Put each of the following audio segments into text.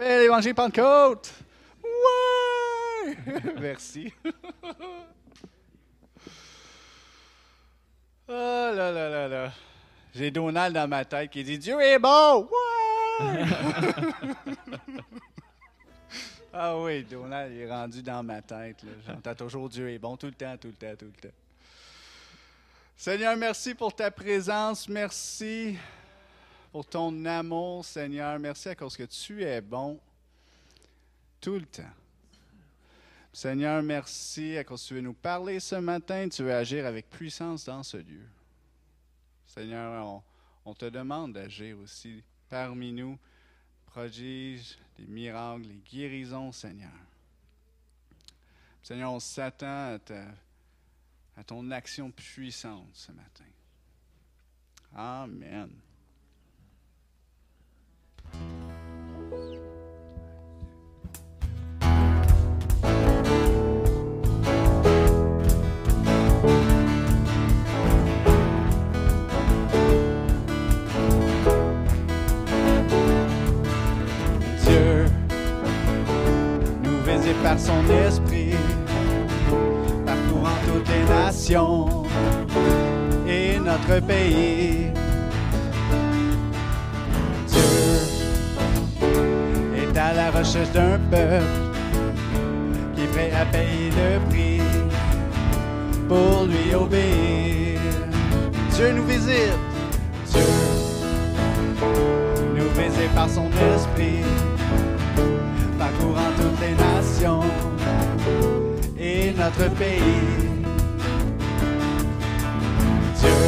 Appelle l'Évangile Pentecôte! Ouais! Merci. Oh là là là là. J'ai Donald dans ma tête qui dit Dieu est bon! Ouais! ah oui, Donald est rendu dans ma tête. J'entends toujours Dieu est bon tout le temps, tout le temps, tout le temps. Seigneur, merci pour ta présence. Merci pour ton amour, Seigneur. Merci à cause que tu es bon tout le temps. Seigneur, merci à cause que tu veux nous parler ce matin. Tu veux agir avec puissance dans ce lieu. Seigneur, on, te demande d'agir aussi parmi nous. Prodiges, des miracles, les guérisons, Seigneur. Seigneur, on s'attend à ton action puissante ce matin. Amen. Dieu nous visite par son esprit, parcourant toutes les nations et notre pays. La recherche d'un peuple qui est prêt à payer le prix pour lui obéir. Dieu nous visite, Dieu nous visite par son esprit, parcourant toutes les nations et notre pays. Dieu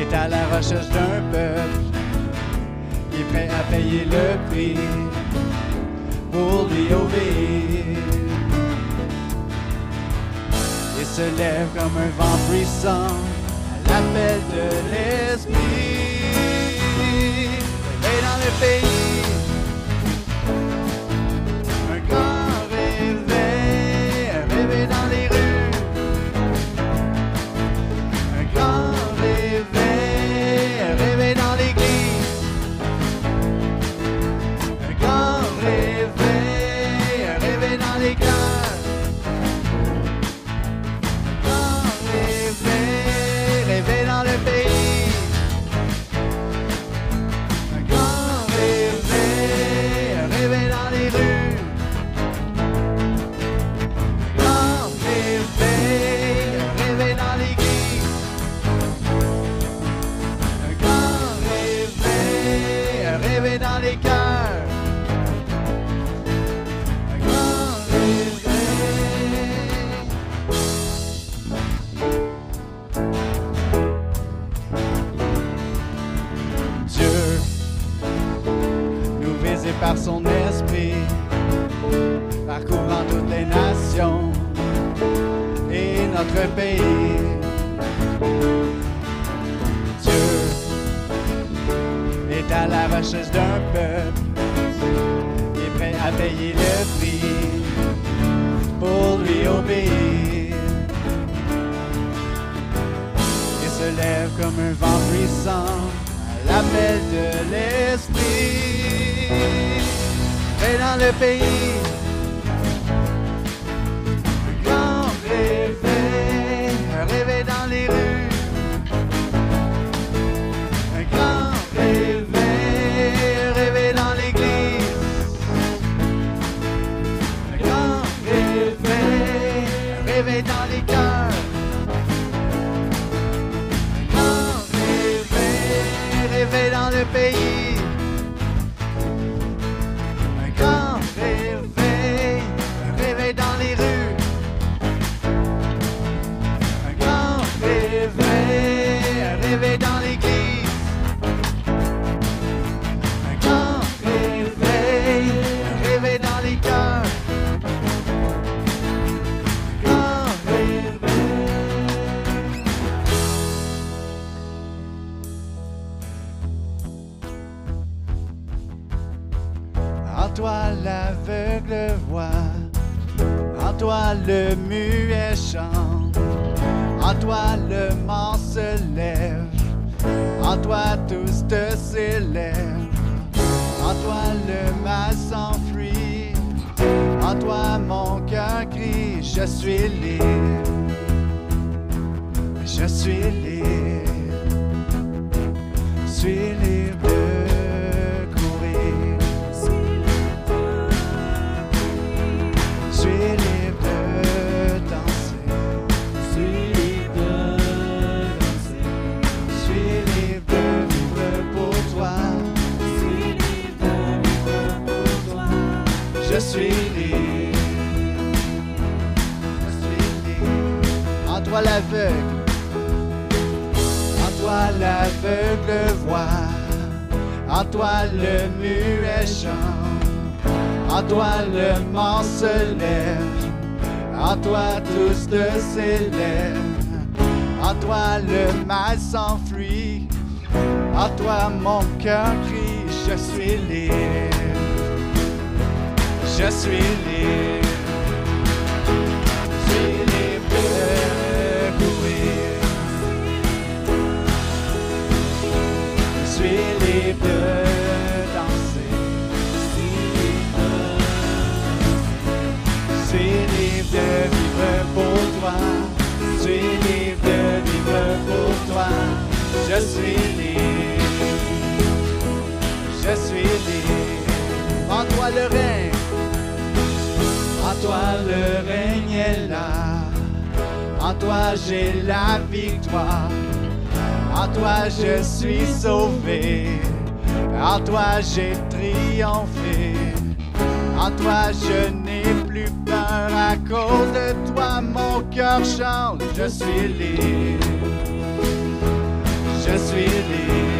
est à la recherche d'un peuple qui est prêt à payer le prix pour lui obéir. Et se lève comme un vent puissant à l'appel de l'esprit. Et dans le pays, l'aveugle voit. En toi le muet chante. En toi le mort se lève. En toi tous te s'élèvent. En toi le mal s'enfuit. En toi mon cœur crie, je suis libre. Je suis libre. Je suis libre de danser. Je suis libre de vivre pour toi. Je suis libre de vivre pour toi. Je suis libre. Je suis libre. En toi le règne. En toi le règne est là. En toi j'ai la victoire. En toi je suis sauvé. En toi j'ai triomphé. En toi je n'ai plus peur. À cause de toi mon cœur chante. Je suis libre. Je suis libre.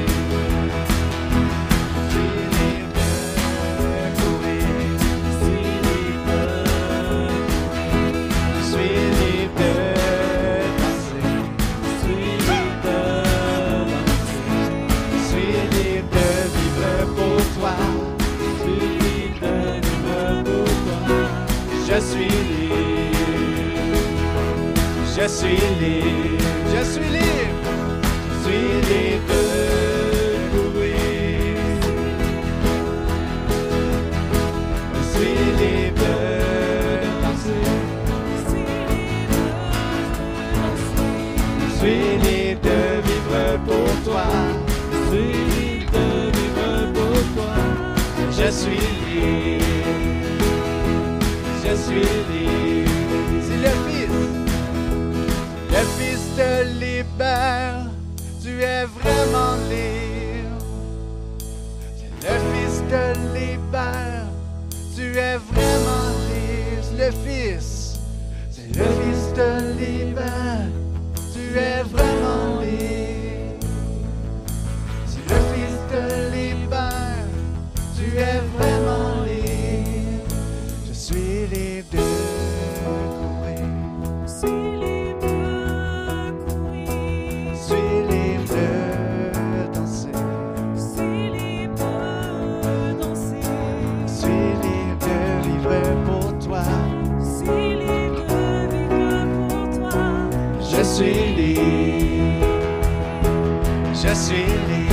Suis libre. Je suis libre. Je suis libre. Je suis libre. Je suis libre de. Je suis libre de vivre pour toi. Je suis libre de vivre pour toi. Je suis libre. C'est le Fils. Le Fils te libère. Tu es vraiment libre. C'est le Fils te libère. Tu es vraiment libre. C'est le Fils. C'est le Fils te libère. Tu es vraiment libre. Je suis libre. Je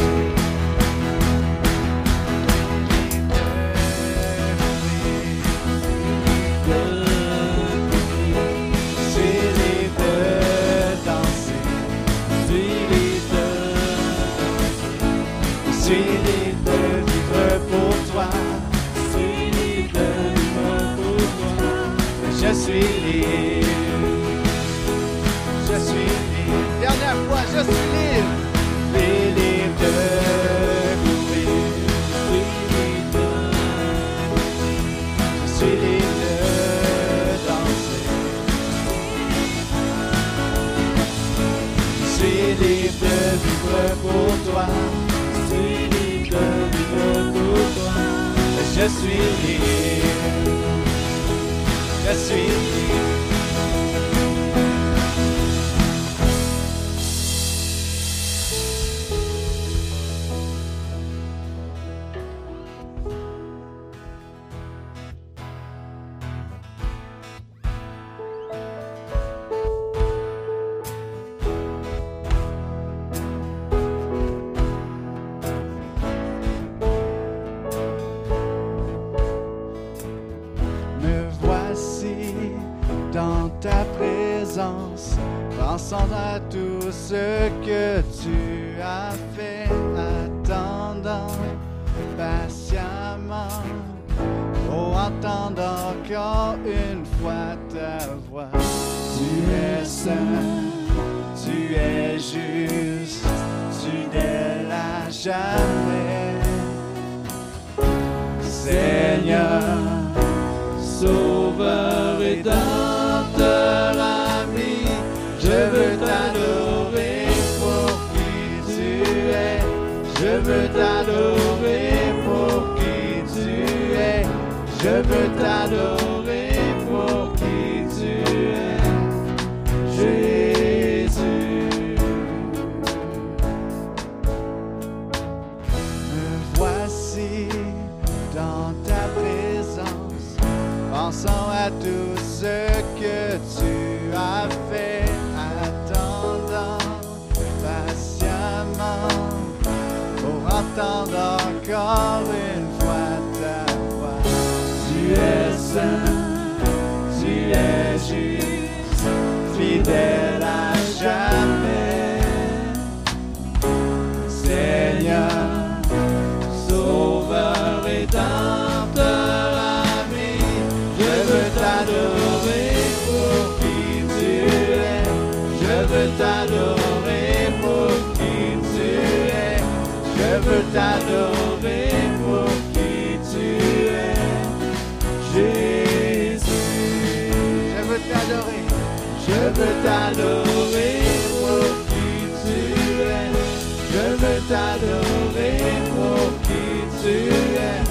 Je veux t'adorer pour qui tu es.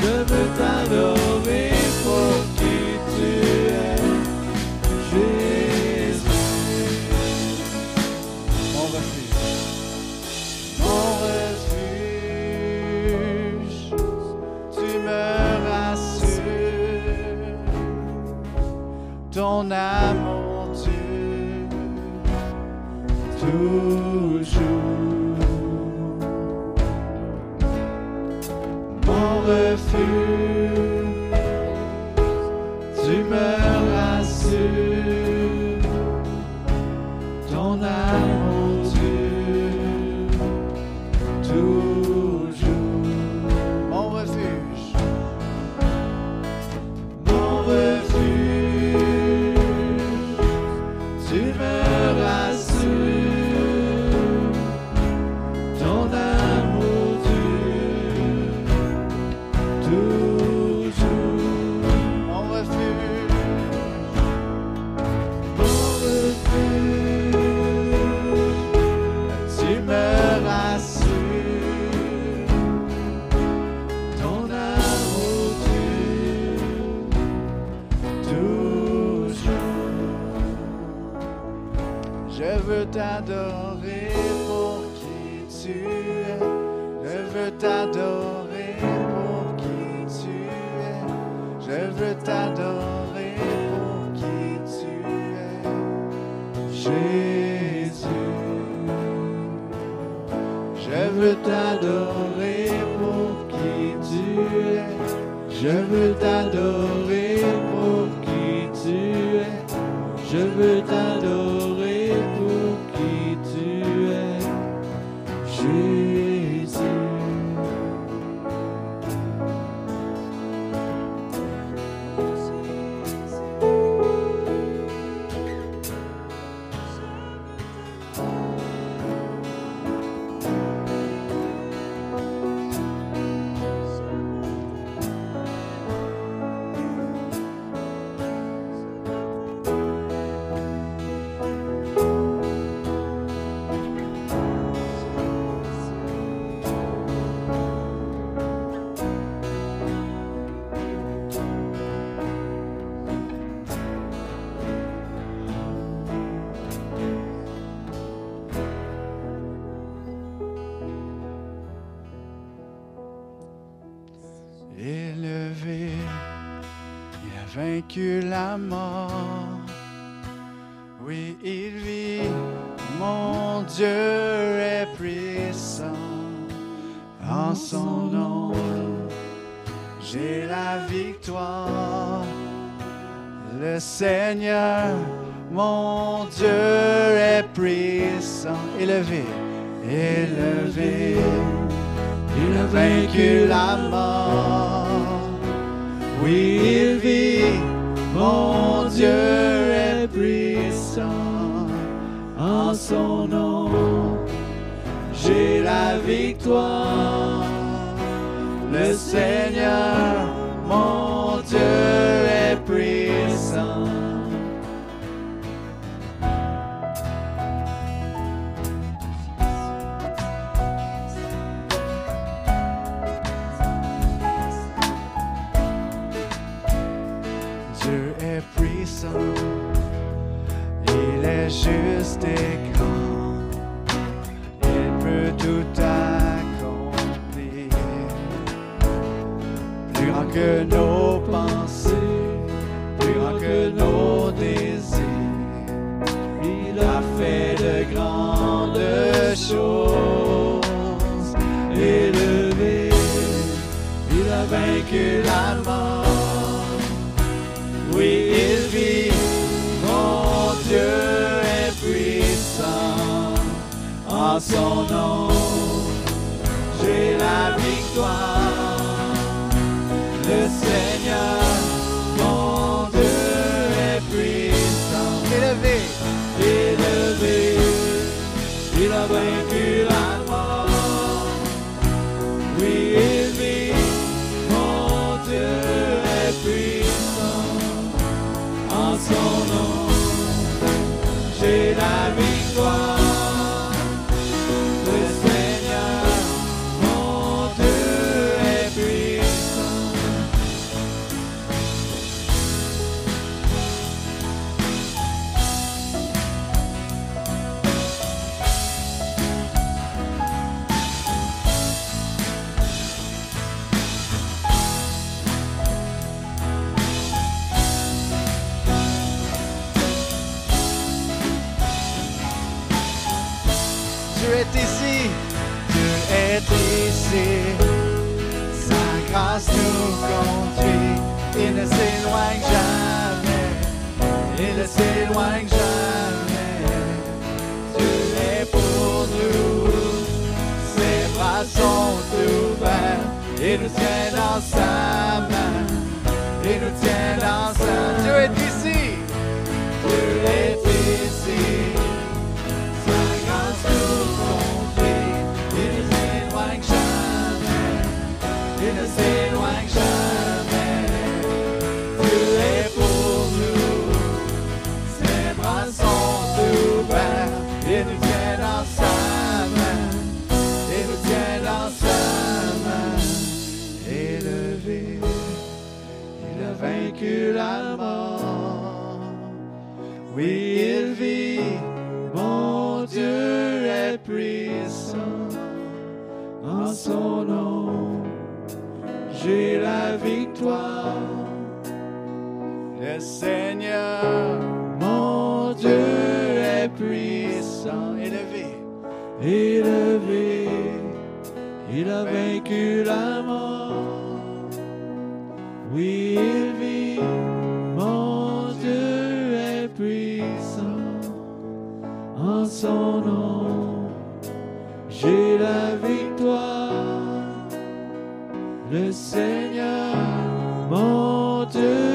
Je veux t'adorer oh, pour oh, qui tu es. Jésus, mon refuge, mon refuge, tu me rassures. Ton amour. la mort. Oui, il vit, mon Dieu est puissant. En son nom, j'ai la victoire. Le Seigneur, mon Dieu est puissant. Élevé, élevé, il a vaincu la mort. Oui, il vit mon Dieu est puissant. En son nom, j'ai la victoire. Le Seigneur, En son est ici, Dieu est ici. Sa grâce nous conduit, il ne s'éloigne jamais, il ne s'éloigne jamais. Dieu est pour nous, ses bras sont ouverts, il nous tient dans sa main, il nous tient dans sa main. Dieu est ici, Dieu est ici. Vaincu la mort. Oui, il vit, mon Dieu est puissant. En son nom, j'ai la victoire. Le Seigneur, mon Dieu est puissant. Élevé, élevé, il a vaincu la mort. Oui, il Son nom, j'ai la victoire. Le Seigneur, mon Dieu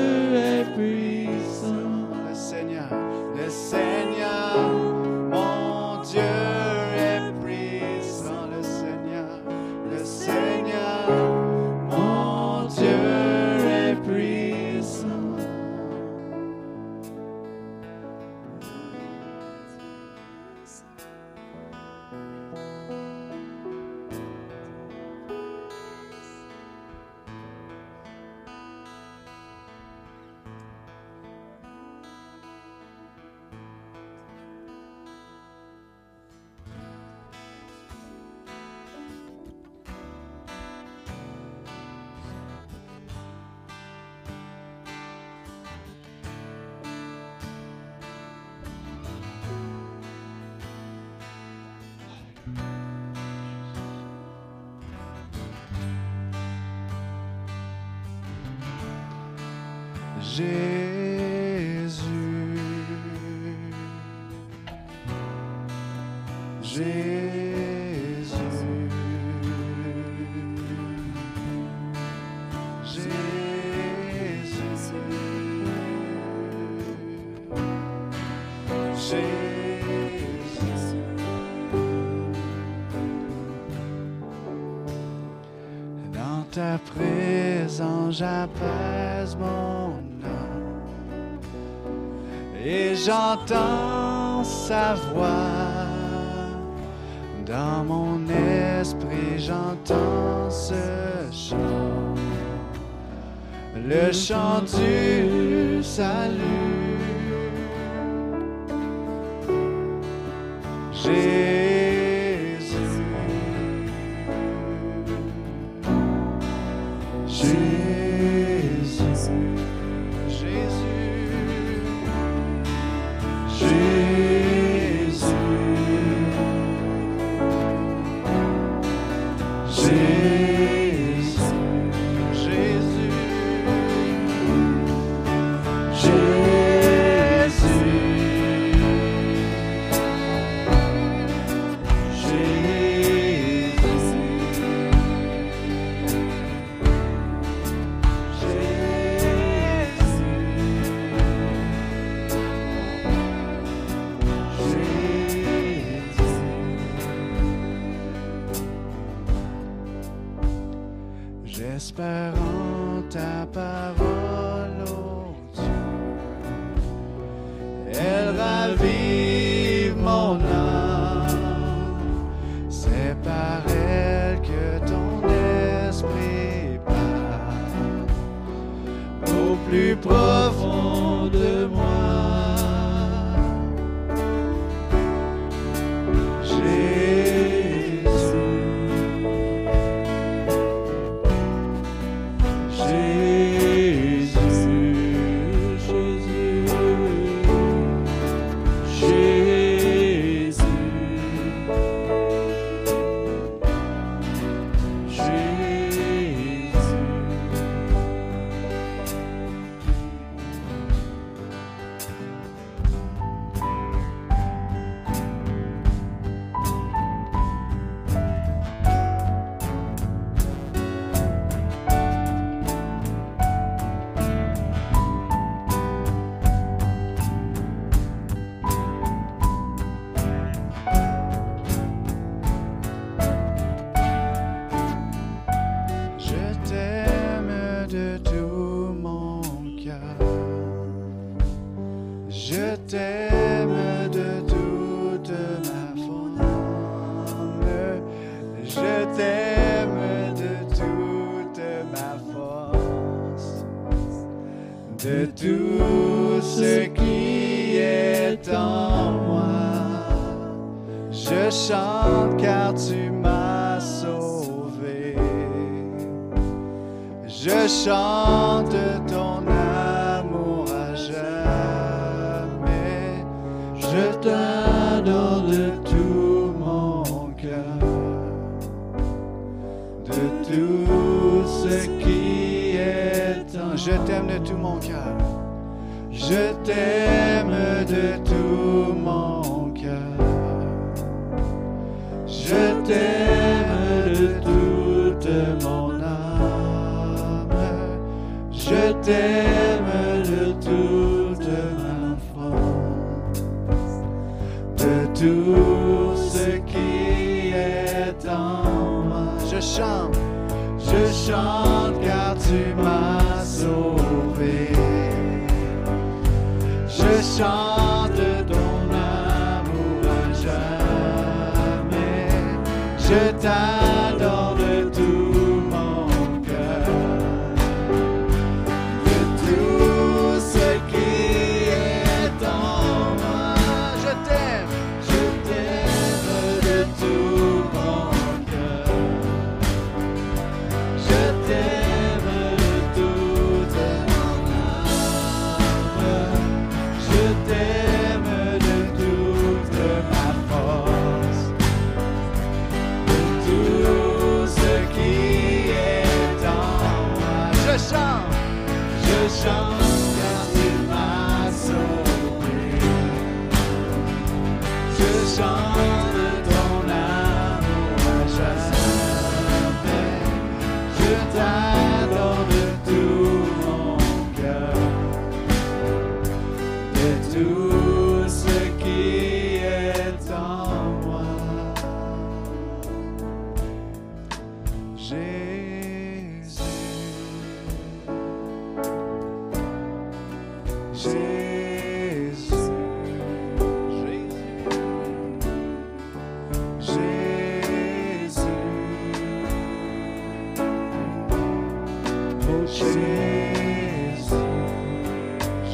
Jésus. Jésus. Jésus. Jésus. Dans ta présence, j'apaise mon j'entends sa voix. Dans mon esprit, j'entends ce chant, le chant du salut.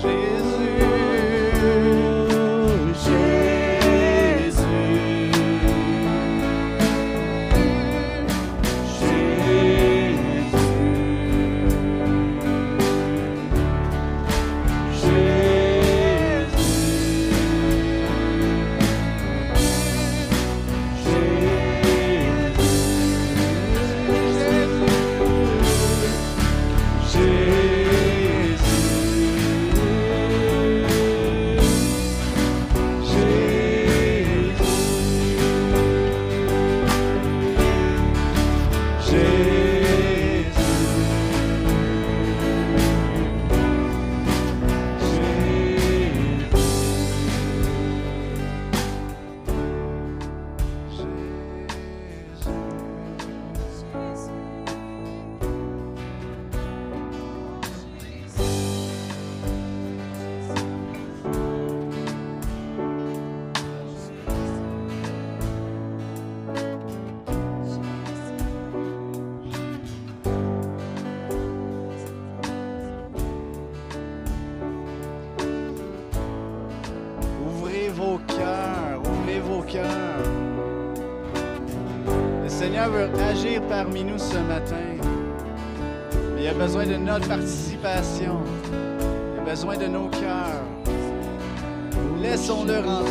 Parmi ce matin. il y a besoin de notre participation. Il a besoin de nos cœurs. Laissons-le rentrer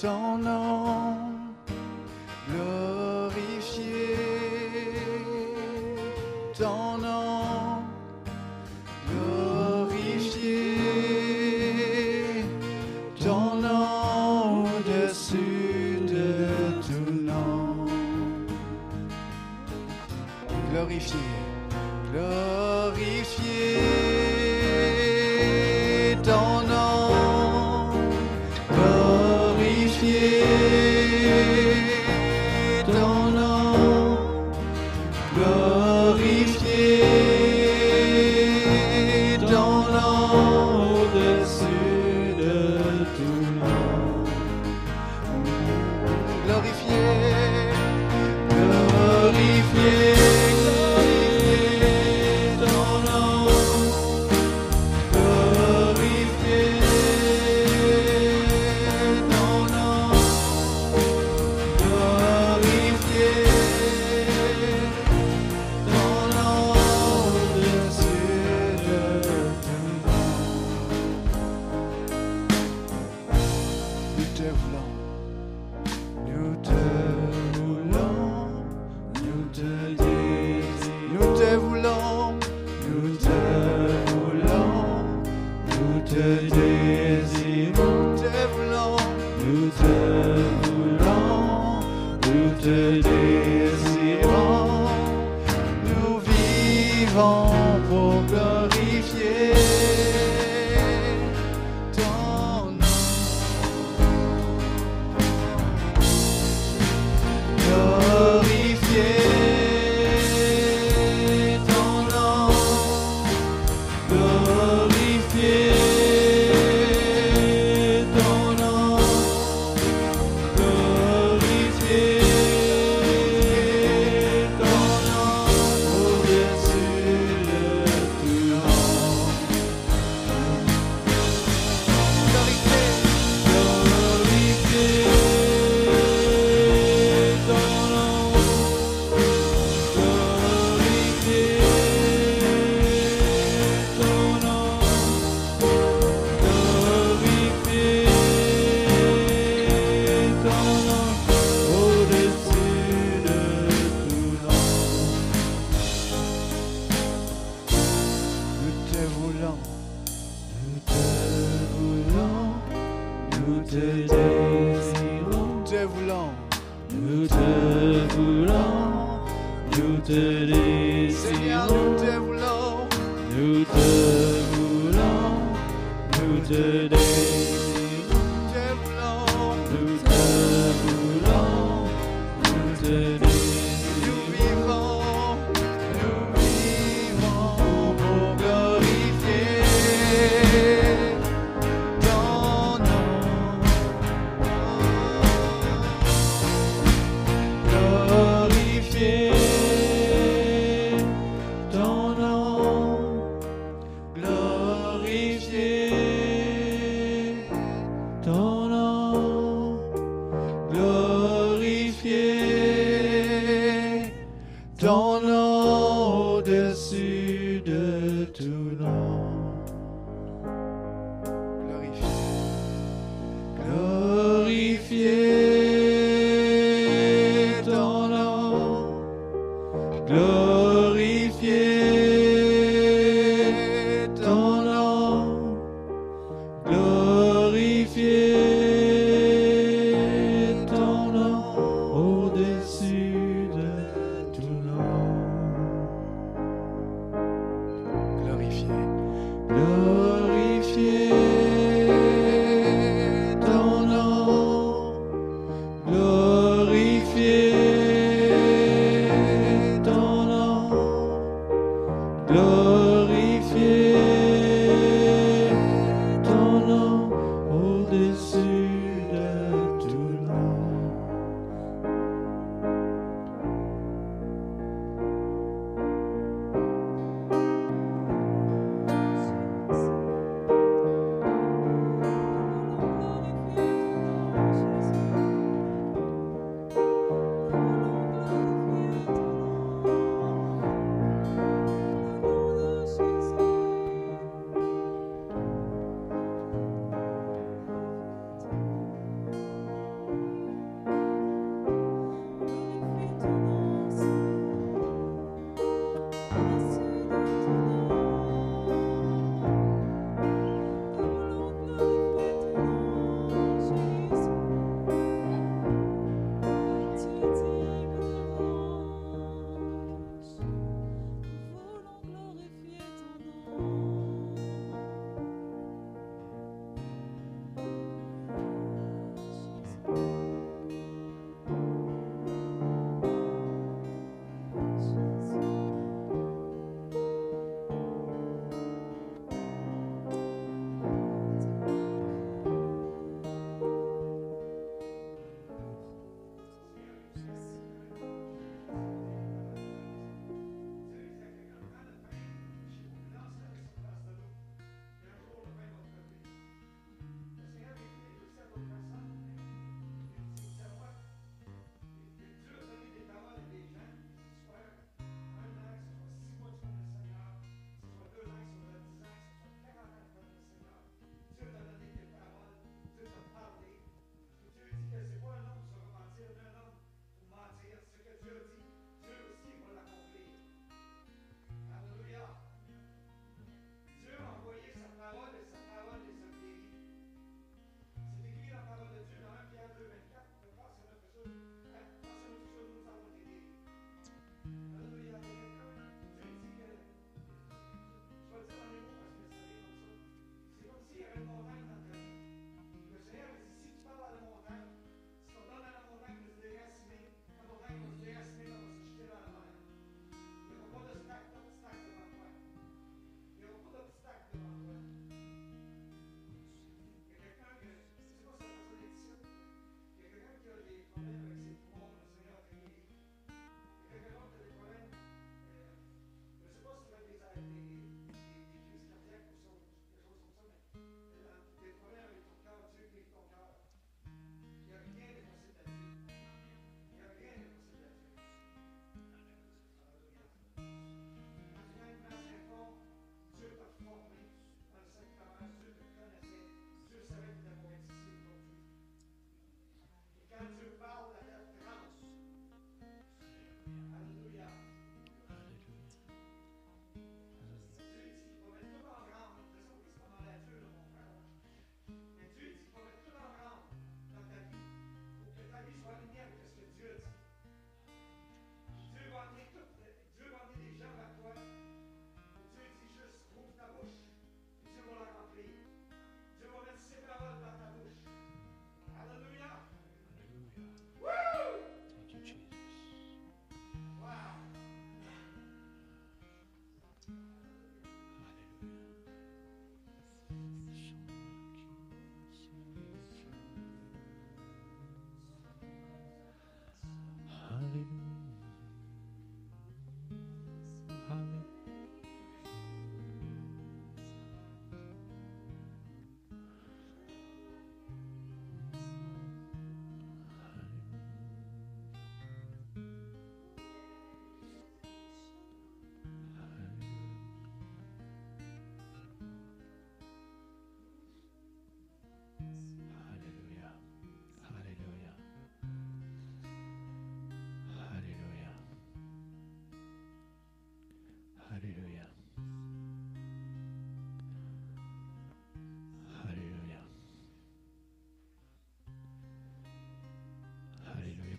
ton nom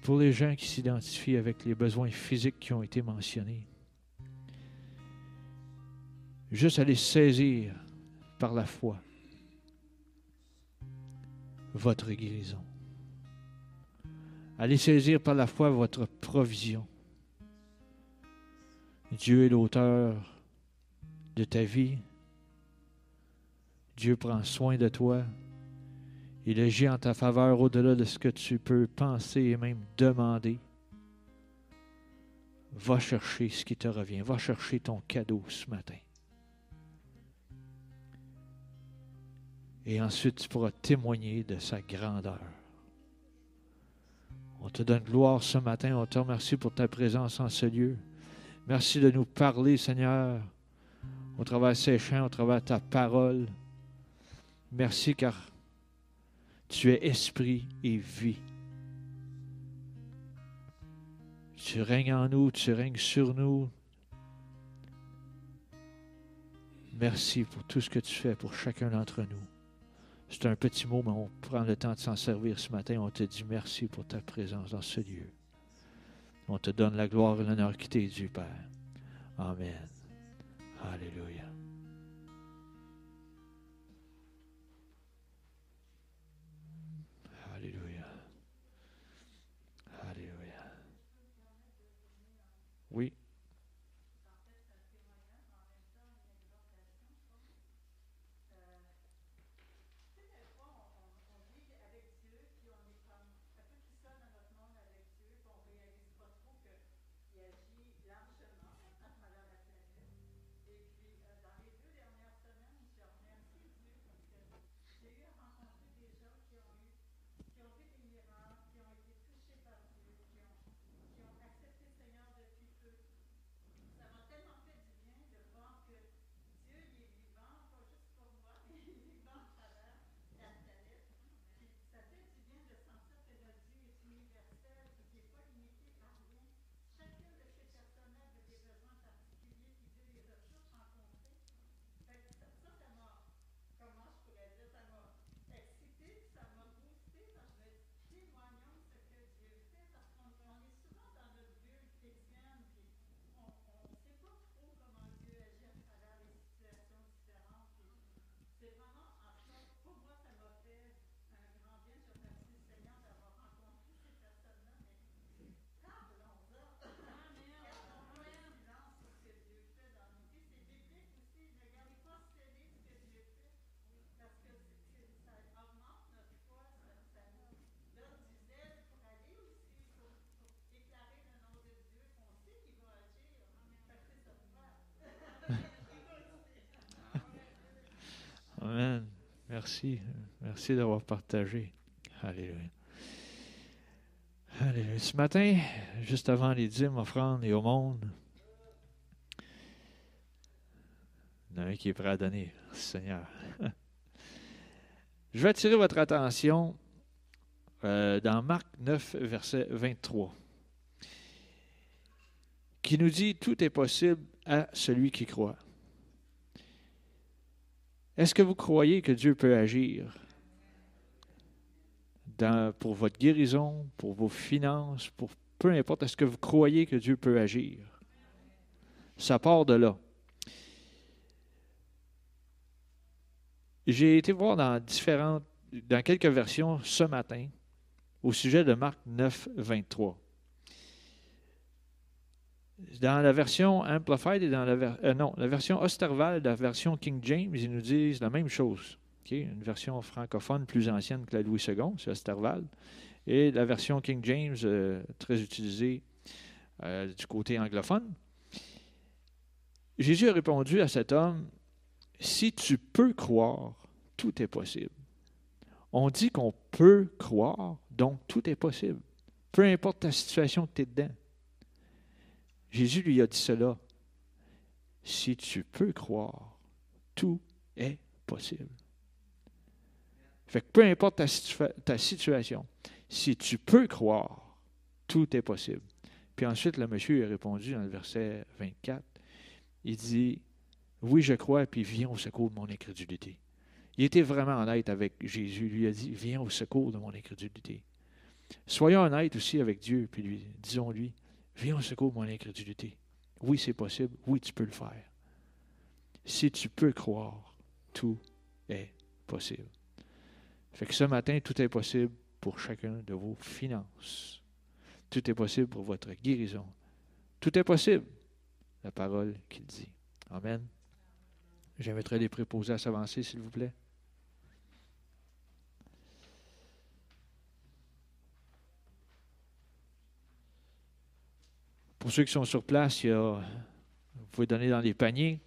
Pour les gens qui s'identifient avec les besoins physiques qui ont été mentionnés, juste aller saisir par la foi votre guérison. Allez saisir par la foi votre provision. Dieu est l'auteur de ta vie. Dieu prend soin de toi. Il agit en ta faveur au-delà de ce que tu peux penser et même demander. Va chercher ce qui te revient. Va chercher ton cadeau ce matin. Et ensuite, tu pourras témoigner de sa grandeur. On te donne gloire ce matin. On te remercie pour ta présence en ce lieu. Merci de nous parler, Seigneur, au travers de ces chants, au travers de ta parole. Merci car tu es esprit et vie. Tu règnes en nous, tu règnes sur nous. Merci pour tout ce que tu fais pour chacun d'entre nous. C'est un petit mot, mais on prend le temps de s'en servir ce matin. On te dit merci pour ta présence dans ce lieu. On te donne la gloire et l'honneur qui t'est dû, Père. Amen. Alléluia. Alléluia. Oui. Amen. Merci. Merci d'avoir partagé. Alléluia. Alléluia. Ce matin, juste avant les dîmes, offrandes et au monde, il y en a un qui est prêt à donner. Seigneur. Je vais attirer votre attention euh, dans Marc 9, verset 23, qui nous dit Tout est possible à celui qui croit. Est-ce que vous croyez que Dieu peut agir pour votre guérison, pour vos finances, pour peu importe, est-ce que vous croyez que Dieu peut agir? Ça part de là. J'ai été voir dans différentes, dans quelques versions ce matin au sujet de Marc 9, 23 dans la version Amplified et dans la, euh, non, la version Osterwald, la version King James, ils nous disent la même chose. Une version francophone plus ancienne que la Louis II, c'est Osterwald. Et la version King James, euh, très utilisée euh, du côté anglophone. Jésus a répondu à cet homme, si tu peux croire, tout est possible. On dit qu'on peut croire, donc tout est possible. Peu importe ta situation que tu es dedans. Jésus lui a dit cela. Si tu peux croire, tout est possible. Fait que peu importe ta, situation, si tu peux croire, tout est possible. Puis ensuite, le monsieur a répondu dans le verset 24. Il dit Oui, je crois, puis viens au secours de mon incrédulité. Il était vraiment honnête avec Jésus. Il lui a dit Viens au secours de mon incrédulité. Soyons honnêtes aussi avec Dieu, puis lui, disons-lui, viens au secours mon incrédulité. Oui, c'est possible. Oui, tu peux le faire. Si tu peux croire, tout est possible. Fait que ce matin, tout est possible pour chacun de vos finances. Tout est possible pour votre guérison. Tout est possible. La parole qu'il dit. Amen. J'inviterai les préposés à s'avancer, s'il vous plaît. Pour ceux qui sont sur place, vous pouvez donner dans les paniers.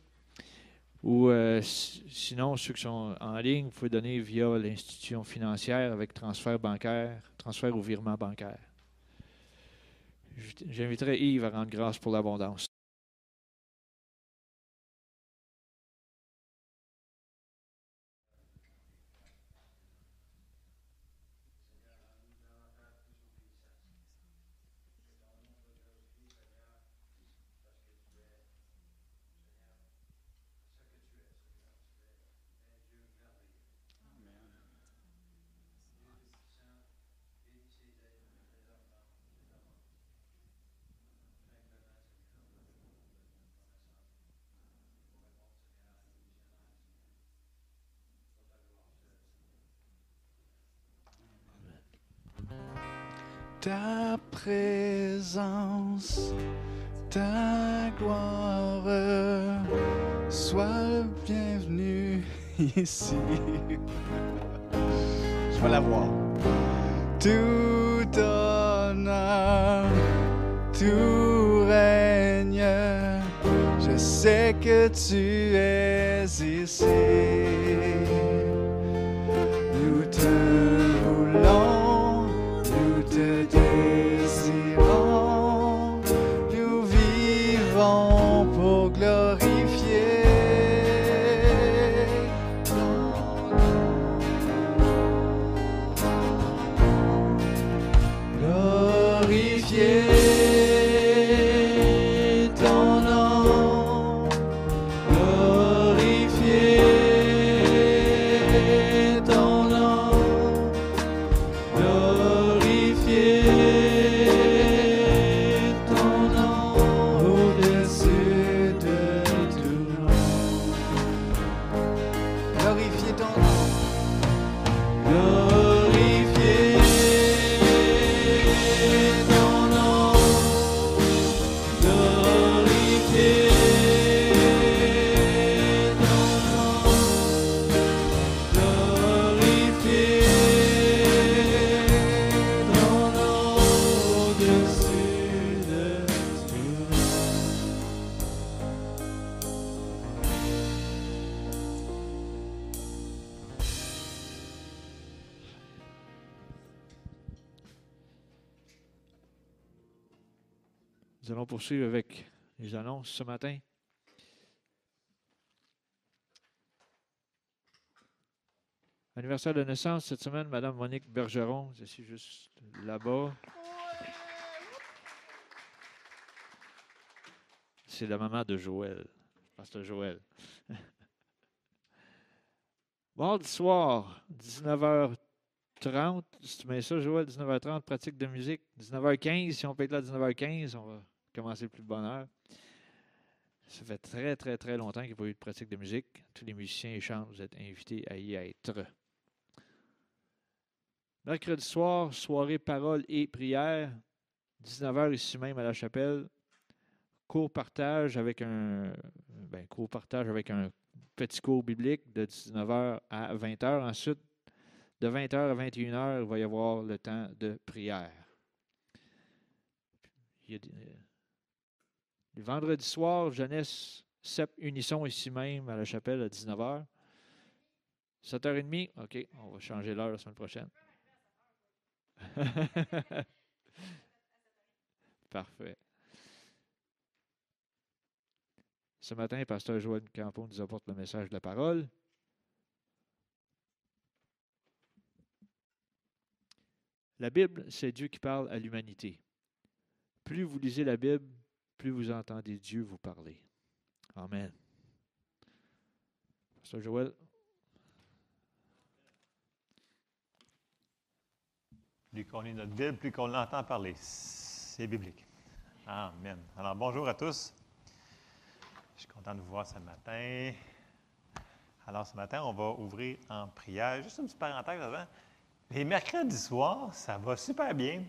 Ou euh, sinon, ceux qui sont en ligne, vous pouvez donner via l'institution financière avec transfert bancaire, transfert ou virement bancaire. J'inviterai Yves à rendre grâce pour l'abondance. Ta présence, ta gloire, sois bienvenue ici. Je vais la voir. Tout honneur, tout règne, je sais que tu es ici. Poursuivre avec les annonces ce matin. Anniversaire de naissance cette semaine, Madame Monique Bergeron. Je suis juste là-bas. C'est la maman de Joël, Pasteur Joël. Mardi soir, 19h30. Si tu mets ça, Joël, 19h30, pratique de musique. 19h15, si on peut être là à 19h15, on va commencer plus de bonne heure. Ça fait très, très, très longtemps qu'il n'y a pas eu de pratique de musique. Tous les musiciens et chantent, vous êtes invités à y être. Mercredi soir, soirée parole et prière. 19h ici même à la chapelle. Cours partage avec un ben, partage avec un petit cours biblique de 19h à 20h. Ensuite, de 20h à 21h, il va y avoir le temps de prière. Il y a des- vendredi soir, jeunesse, CEP Unisson ici même à la chapelle à 19h. 7h30, OK, on va changer l'heure la semaine prochaine. Parfait. Ce matin, Pasteur Joël Campon nous apporte le message de la parole. La Bible, c'est Dieu qui parle à l'humanité. Plus vous lisez la Bible, plus vous entendez Dieu vous parler. Amen. Pasteur Joël, Plus qu'on est notre Bible, plus qu'on l'entend parler. C'est biblique. Amen. Alors, bonjour à tous. Je suis content de vous voir ce matin. Alors, ce matin, on va ouvrir en prière. Juste une petite parenthèse avant. Les mercredis soirs, ça va super bien.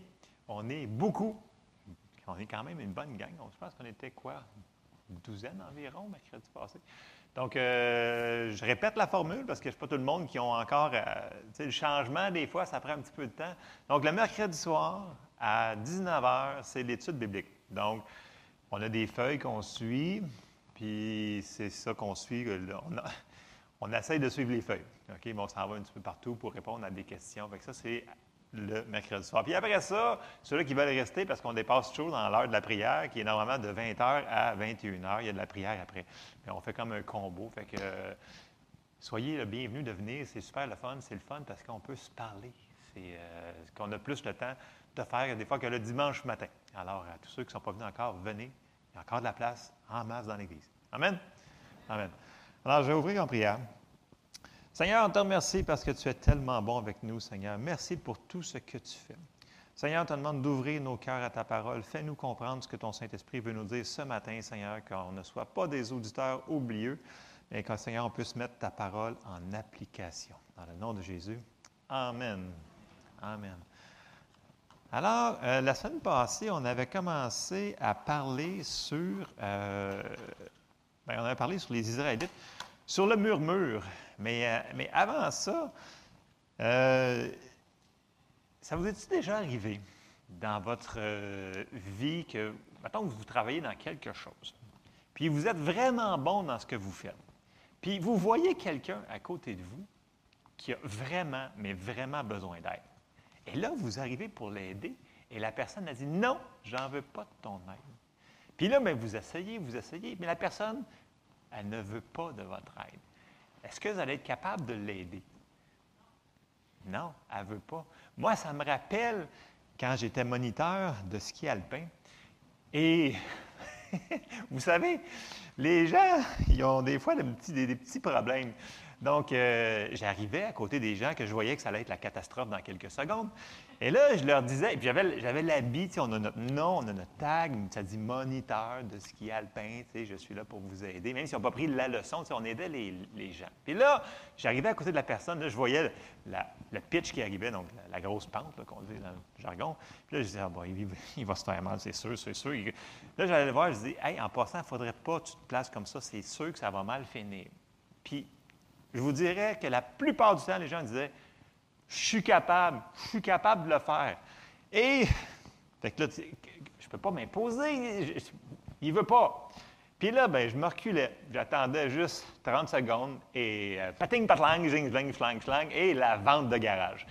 On est beaucoup. On est quand même une bonne gang. Je pense qu'on était quoi? Une douzaine environ mercredi passé. Donc, euh, je répète la formule parce que je ne pas tout le monde qui ont encore. Euh, le changement, des fois, ça prend un petit peu de temps. Donc, le mercredi soir, à 19h, c'est l'étude biblique. Donc, on a des feuilles qu'on suit, puis c'est ça qu'on suit. On, on essaye de suivre les feuilles. OK? Mais on s'en va un petit peu partout pour répondre à des questions. Fait ça, c'est le mercredi soir. Puis après ça, ceux-là qui veulent rester, parce qu'on dépasse toujours dans l'heure de la prière, qui est normalement de 20h à 21h, il y a de la prière après. Mais on fait comme un combo. Fait que soyez le bienvenu de venir. C'est super le fun. C'est le fun parce qu'on peut se parler. C'est euh, qu'on a plus le temps de faire des fois que le dimanche matin. Alors, à tous ceux qui ne sont pas venus encore, venez. Il y a encore de la place en masse dans l'Église. Amen? Amen. Alors, je vais ouvrir en prière. Seigneur, on te remercie parce que tu es tellement bon avec nous, Seigneur. Merci pour tout ce que tu fais. Seigneur, on te demande d'ouvrir nos cœurs à ta parole. Fais-nous comprendre ce que ton Saint-Esprit veut nous dire ce matin, Seigneur, qu'on ne soit pas des auditeurs oublieux, mais qu'un Seigneur, on puisse mettre ta parole en application. Dans le nom de Jésus. Amen. Amen. Alors, euh, la semaine passée, on avait commencé à parler sur. Euh, ben, on avait parlé sur les Israélites, sur le murmure. Mais, euh, mais avant ça, euh, ça vous est-il déjà arrivé dans votre euh, vie que, mettons que vous travaillez dans quelque chose, puis vous êtes vraiment bon dans ce que vous faites, puis vous voyez quelqu'un à côté de vous qui a vraiment, mais vraiment besoin d'aide. Et là, vous arrivez pour l'aider, et la personne a dit Non, j'en veux pas de ton aide. Puis là, bien, vous essayez, vous essayez, mais la personne, elle ne veut pas de votre aide. Est-ce que vous allez être capable de l'aider? Non, elle ne veut pas. Moi, ça me rappelle quand j'étais moniteur de ski alpin. Et vous savez, les gens, ils ont des fois des petits, des petits problèmes. Donc, euh, j'arrivais à côté des gens que je voyais que ça allait être la catastrophe dans quelques secondes. Et là, je leur disais, et puis j'avais, l'habit, on a notre nom, on a notre tag, ça dit moniteur de ski alpin, je suis là pour vous aider. Même si on n'a pas pris la leçon, on aidait les, gens. Puis là, j'arrivais à côté de la personne, là, je voyais le pitch qui arrivait, donc la, grosse pente qu'on dit dans le jargon. Puis là, je disais, ah, bon, il, va se faire mal, c'est sûr, c'est sûr. Là, j'allais le voir, je dis, hey, en passant, il ne faudrait pas que tu te places comme ça, c'est sûr que ça va mal finir. Puis je vous dirais que la plupart du temps, les gens disaient Je suis capable, je suis capable de le faire. Et, fait que là, je ne peux pas m'imposer, il ne veut pas. Puis là, ben, je me reculais. J'attendais juste 30 secondes et euh, pating, patlang, jing, jling, flang, flang, et la vente de garage.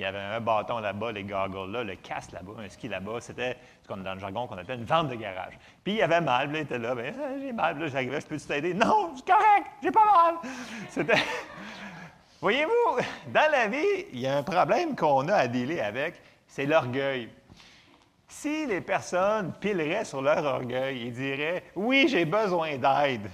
Il y avait un bâton là-bas, les goggles là, le casque là-bas, un ski là-bas. C'était, comme dans le jargon qu'on appelle une vente de garage. Puis il avait mal, il était là, ben, ah, j'ai mal, j'arrivais, je peux t'aider? Non, c'est correct, j'ai pas mal. C'était. Voyez-vous, dans la vie, il y a un problème qu'on a à dealer avec, c'est l'orgueil. Si les personnes pileraient sur leur orgueil et diraient Oui, j'ai besoin d'aide,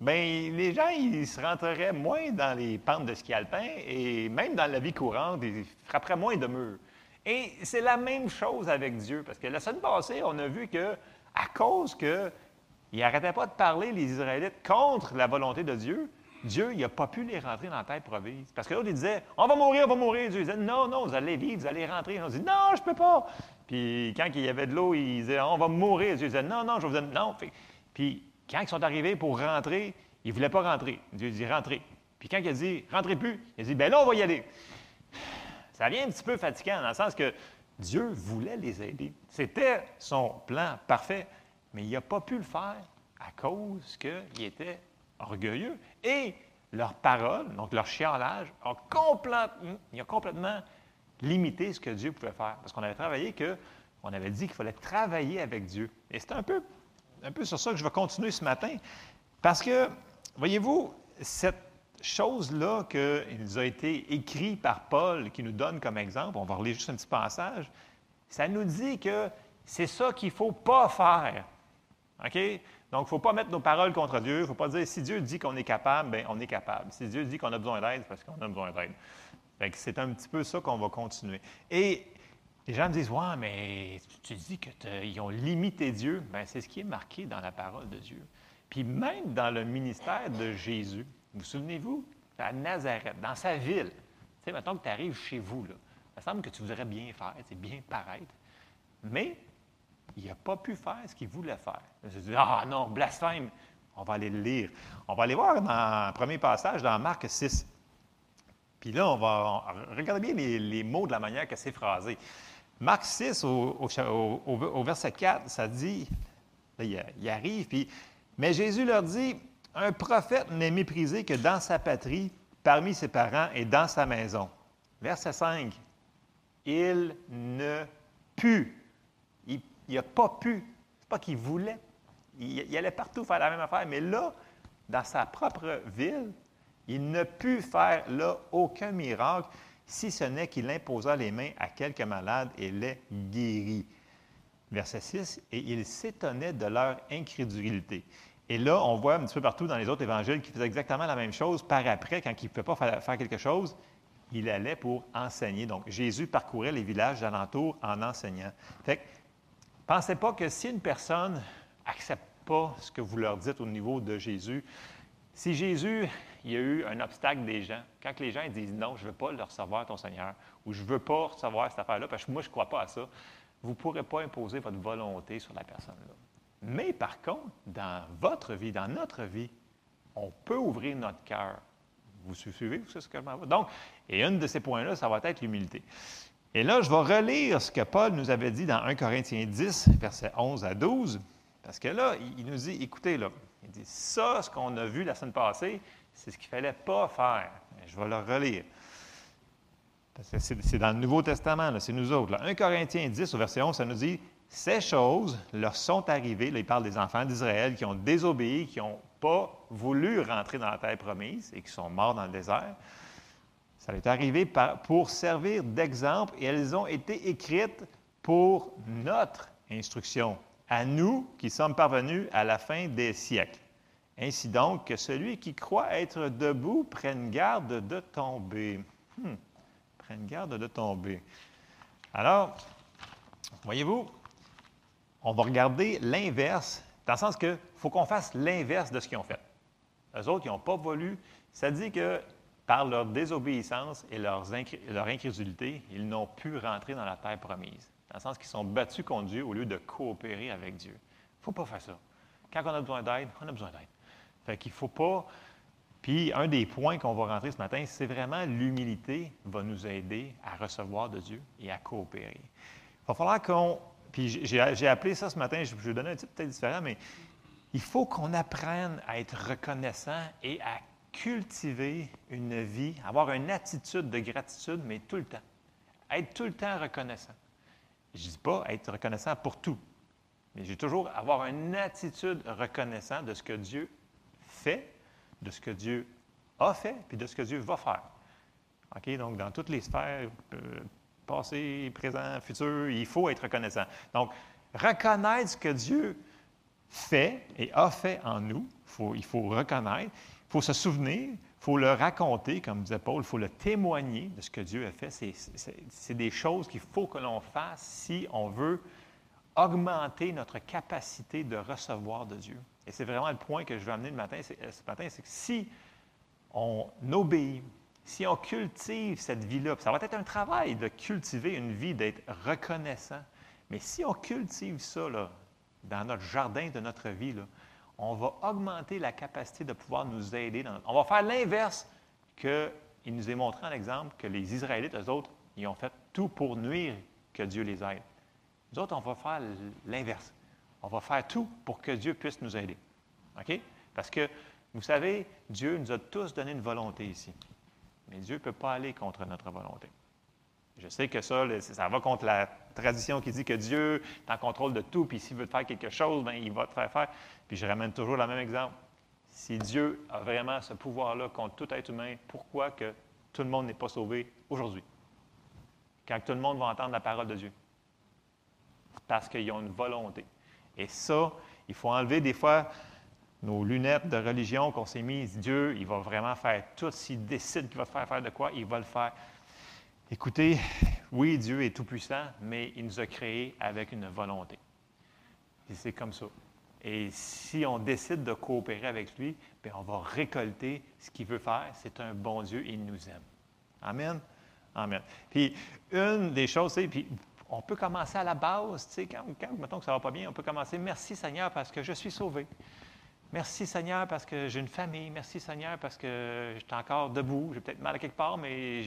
bien, les gens, ils se rentreraient moins dans les pentes de ski alpin et même dans la vie courante, ils frapperaient moins de murs. Et c'est la même chose avec Dieu, parce que la semaine passée, on a vu que, à cause que n'arrêtaient pas de parler, les Israélites, contre la volonté de Dieu, Dieu, il n'a pas pu les rentrer dans la tête promise. Parce que l'autre, il disait On va mourir, on va mourir. Dieu disait Non, non, vous allez vivre, vous allez rentrer. On dit Non, je ne peux pas. Puis quand il y avait de l'eau, il disait On va mourir. Dieu disait Non, non, je vous dire non. Puis quand ils sont arrivés pour rentrer, ils ne voulaient pas rentrer. Dieu dit Rentrez. Puis quand il a dit Rentrez plus, il a dit Ben là, on va y aller. Ça vient un petit peu fatigant dans le sens que Dieu voulait les aider. C'était son plan parfait, mais il n'a pas pu le faire à cause qu'il était orgueilleux. Et leur parole, donc leur chialage, a complètement, a complètement limité ce que Dieu pouvait faire. Parce qu'on avait travaillé que, on avait dit qu'il fallait travailler avec Dieu. Et c'est un peu, un peu sur ça que je vais continuer ce matin. Parce que, voyez-vous, cette chose-là qu'il nous a été écrit par Paul, qui nous donne comme exemple, on va relire juste un petit passage, ça nous dit que c'est ça qu'il ne faut pas faire. OK? Donc, il ne faut pas mettre nos paroles contre Dieu. Il ne faut pas dire si Dieu dit qu'on est capable, bien, on est capable. Si Dieu dit qu'on a besoin d'aide, c'est parce qu'on a besoin d'aide. C'est un petit peu ça qu'on va continuer. Et les gens me disent Ouais, mais tu dis qu'ils ont limité Dieu. Bien, c'est ce qui est marqué dans la parole de Dieu. Puis même dans le ministère de Jésus, vous souvenez-vous, à Nazareth, dans sa ville, tu sais, mettons que tu arrives chez vous, là, il semble que tu voudrais bien faire, c'est bien paraître, mais il n'a pas pu faire ce qu'il voulait faire. Je ah non, blasphème. On va aller le lire. On va aller voir dans le premier passage, dans Marc 6. Puis là, on va regarder bien les, mots de la manière que c'est phrasé. Marc 6, au, verset 4, ça dit, il, arrive, puis, mais Jésus leur dit, un prophète n'est méprisé que dans sa patrie, parmi ses parents et dans sa maison. Verset 5, il ne put. Il n'a pas pu. Ce pas qu'il voulait. Il, allait partout faire la même affaire, mais là, dans sa propre ville, il ne put faire là aucun miracle, si ce n'est qu'il imposa les mains à quelques malades et les guérit. Verset 6, et il s'étonnait de leur incrédulité. Et là, on voit un petit peu partout dans les autres évangiles qu'il faisait exactement la même chose par après, quand il ne pouvait pas faire quelque chose, il allait pour enseigner. Donc, Jésus parcourait les villages alentours en enseignant. Fait que, pensez pas que si une personne n'accepte pas ce que vous leur dites au niveau de Jésus, si Jésus, il y a eu un obstacle des gens, quand les gens disent non, je ne veux pas le recevoir, ton Seigneur, ou je ne veux pas recevoir cette affaire-là, parce que moi, je ne crois pas à ça, vous ne pourrez pas imposer votre volonté sur la personne-là. Mais par contre, dans votre vie, dans notre vie, on peut ouvrir notre cœur. Vous suivez ce que je m'en Donc, et un de ces points-là, ça va être l'humilité. Et là, je vais relire ce que Paul nous avait dit dans 1 Corinthiens 10, versets 11 à 12, parce que là, il nous dit, écoutez, là, il dit, ça, ce qu'on a vu la semaine passée, c'est ce qu'il ne fallait pas faire. Je vais le relire. Parce que c'est dans le Nouveau Testament, c'est nous autres. 1 Corinthiens 10, au verset 11, ça nous dit, ces choses leur sont arrivées, là, il parle des enfants d'Israël qui ont désobéi, qui n'ont pas voulu rentrer dans la terre promise et qui sont morts dans le désert. Ça est arrivé pour servir d'exemple et elles ont été écrites pour notre instruction, à nous qui sommes parvenus à la fin des siècles. Ainsi donc, que celui qui croit être debout prenne garde de tomber. Hmm. Prenne garde de tomber. Alors, voyez-vous, on va regarder l'inverse, dans le sens qu'il faut qu'on fasse l'inverse de ce qu'ils ont fait. Les autres, ils n'ont pas voulu. Ça dit que par leur désobéissance et leur incrédulité, ils n'ont pu rentrer dans la terre promise. Dans le sens qu'ils sont battus contre Dieu au lieu de coopérer avec Dieu. Il ne faut pas faire ça. Quand on a besoin d'aide, on a besoin d'aide. Fait qu'il ne faut pas. Puis, un des points qu'on va rentrer ce matin, c'est vraiment l'humilité va nous aider à recevoir de Dieu et à coopérer. Il va falloir qu'on. Puis, j'ai appelé ça ce matin, je vais donner un titre peut-être différent, mais il faut qu'on apprenne à être reconnaissant et à cultiver une vie, avoir une attitude de gratitude, mais tout le temps. Être tout le temps reconnaissant. Je ne dis pas être reconnaissant pour tout, mais j'ai toujours avoir une attitude reconnaissant de ce que Dieu fait, de ce que Dieu a fait, puis de ce que Dieu va faire. OK? Donc, dans toutes les sphères, euh, passé, présent, futur, il faut être reconnaissant. Donc, reconnaître ce que Dieu fait et a fait en nous, il faut reconnaître, il faut se souvenir, il faut le raconter, comme disait Paul, il faut le témoigner de ce que Dieu a fait. C'est des choses qu'il faut que l'on fasse si on veut augmenter notre capacité de recevoir de Dieu. Et c'est vraiment le point que je veux amener euh, ce matin, c'est que si on obéit, si on cultive cette vie-là, ça va être un travail de cultiver une vie, d'être reconnaissant, mais si on cultive ça là, dans notre jardin de notre vie, là, on va augmenter la capacité de pouvoir nous aider. On va faire l'inverse qu'il nous est montré en exemple que les Israélites, eux autres, ils ont fait tout pour nuire que Dieu les aide. Nous autres, on va faire l'inverse. On va faire tout pour que Dieu puisse nous aider. OK? Parce que, vous savez, Dieu nous a tous donné une volonté ici. Mais Dieu ne peut pas aller contre notre volonté. Je sais que ça, ça va contre la tradition qui dit que Dieu est en contrôle de tout, puis s'il veut faire quelque chose, bien, il va te faire faire. Puis je ramène toujours le même exemple. Si Dieu a vraiment ce pouvoir-là contre tout être humain, pourquoi que tout le monde n'est pas sauvé aujourd'hui? Quand tout le monde va entendre la parole de Dieu. Parce qu'ils ont une volonté. Et ça, il faut enlever des fois nos lunettes de religion qu'on s'est mises. Dieu, il va vraiment faire tout. S'il décide qu'il va faire faire de quoi, il va le faire Écoutez, oui, Dieu est tout-puissant, mais il nous a créés avec une volonté. Et c'est comme ça. Et si on décide de coopérer avec lui, bien, on va récolter ce qu'il veut faire. C'est un bon Dieu il nous aime. Amen. Amen. Puis, une des choses, c'est, puis on peut commencer à la base, tu sais, quand, quand mettons que ça ne va pas bien, on peut commencer, merci Seigneur parce que je suis sauvé. Merci Seigneur parce que j'ai une famille. Merci Seigneur parce que je suis encore debout. J'ai peut-être mal à quelque part, mais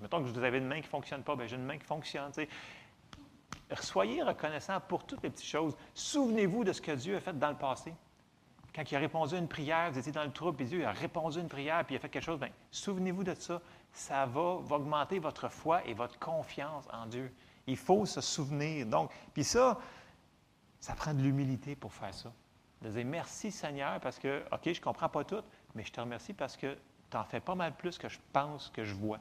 mettons que vous avez une main qui ne fonctionne pas, bien j'ai une main qui fonctionne. Soyez reconnaissant pour toutes les petites choses. Souvenez-vous de ce que Dieu a fait dans le passé. Quand il a répondu à une prière, vous étiez dans le trouble, et Dieu a répondu à une prière, puis il a fait quelque chose, bien, souvenez-vous de ça. Ça va, va augmenter votre foi et votre confiance en Dieu. Il faut se souvenir. Donc, puis ça, ça prend de l'humilité pour faire ça de dire merci Seigneur parce que, OK, je ne comprends pas tout, mais je te remercie parce que tu en fais pas mal plus que je pense, que je vois.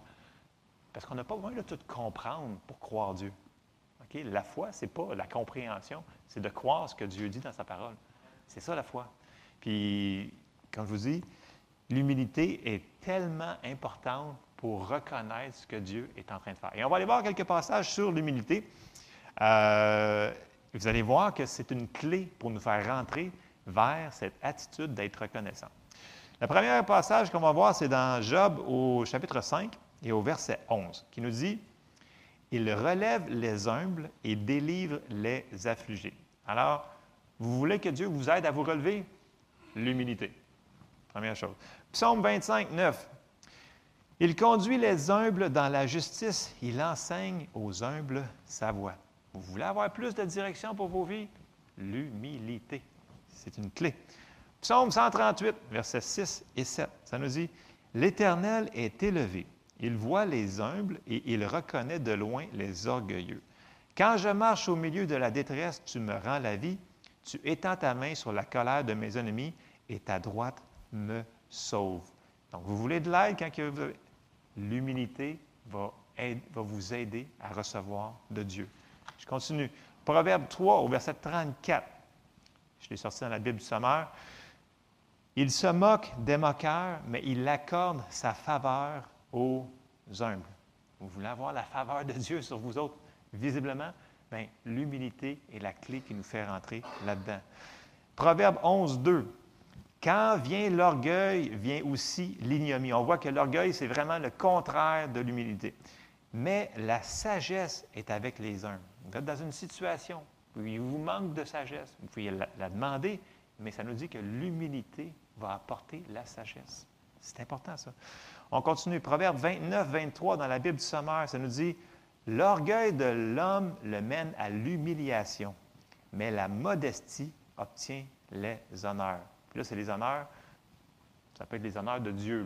Parce qu'on n'a pas besoin de tout comprendre pour croire Dieu. OK? La foi, ce n'est pas la compréhension, c'est de croire ce que Dieu dit dans sa parole. C'est ça la foi. Puis, comme je vous dis, l'humilité est tellement importante pour reconnaître ce que Dieu est en train de faire. Et on va aller voir quelques passages sur l'humilité. Euh, vous allez voir que c'est une clé pour nous faire rentrer vers cette attitude d'être reconnaissant. Le premier passage qu'on va voir, c'est dans Job au chapitre 5 et au verset 11, qui nous dit Il relève les humbles et délivre les affligés. Alors, vous voulez que Dieu vous aide à vous relever? L'humilité. Première chose. Psaume 25, 9. Il conduit les humbles dans la justice, il enseigne aux humbles sa voie. Vous voulez avoir plus de direction pour vos vies? L'humilité. C'est une clé. Psaume 138, versets 6 et 7, ça nous dit L'Éternel est élevé. Il voit les humbles et il reconnaît de loin les orgueilleux. Quand je marche au milieu de la détresse, tu me rends la vie. Tu étends ta main sur la colère de mes ennemis et ta droite me sauve. Donc, vous voulez de l'aide quand vous... L'humilité va, vous aider à recevoir de Dieu. Je continue. Proverbe 3 au verset 34. Je l'ai sorti dans la Bible du sommaire. Il se moque des moqueurs, mais il accorde sa faveur aux humbles. Vous voulez avoir la faveur de Dieu sur vous autres, visiblement? Bien, l'humilité est la clé qui nous fait rentrer là-dedans. Proverbe 11, 2. Quand vient l'orgueil, vient aussi l'ignomie. On voit que l'orgueil, c'est vraiment le contraire de l'humilité. Mais la sagesse est avec les humbles. Vous êtes dans une situation où il vous manque de sagesse. Vous pouvez la, demander, mais ça nous dit que l'humilité va apporter la sagesse. C'est important, ça. On continue. Proverbe 29, 23 dans la Bible du sommaire, ça nous dit L'orgueil de l'homme le mène à l'humiliation, mais la modestie obtient les honneurs. Puis là, c'est les honneurs, ça peut être les honneurs de Dieu,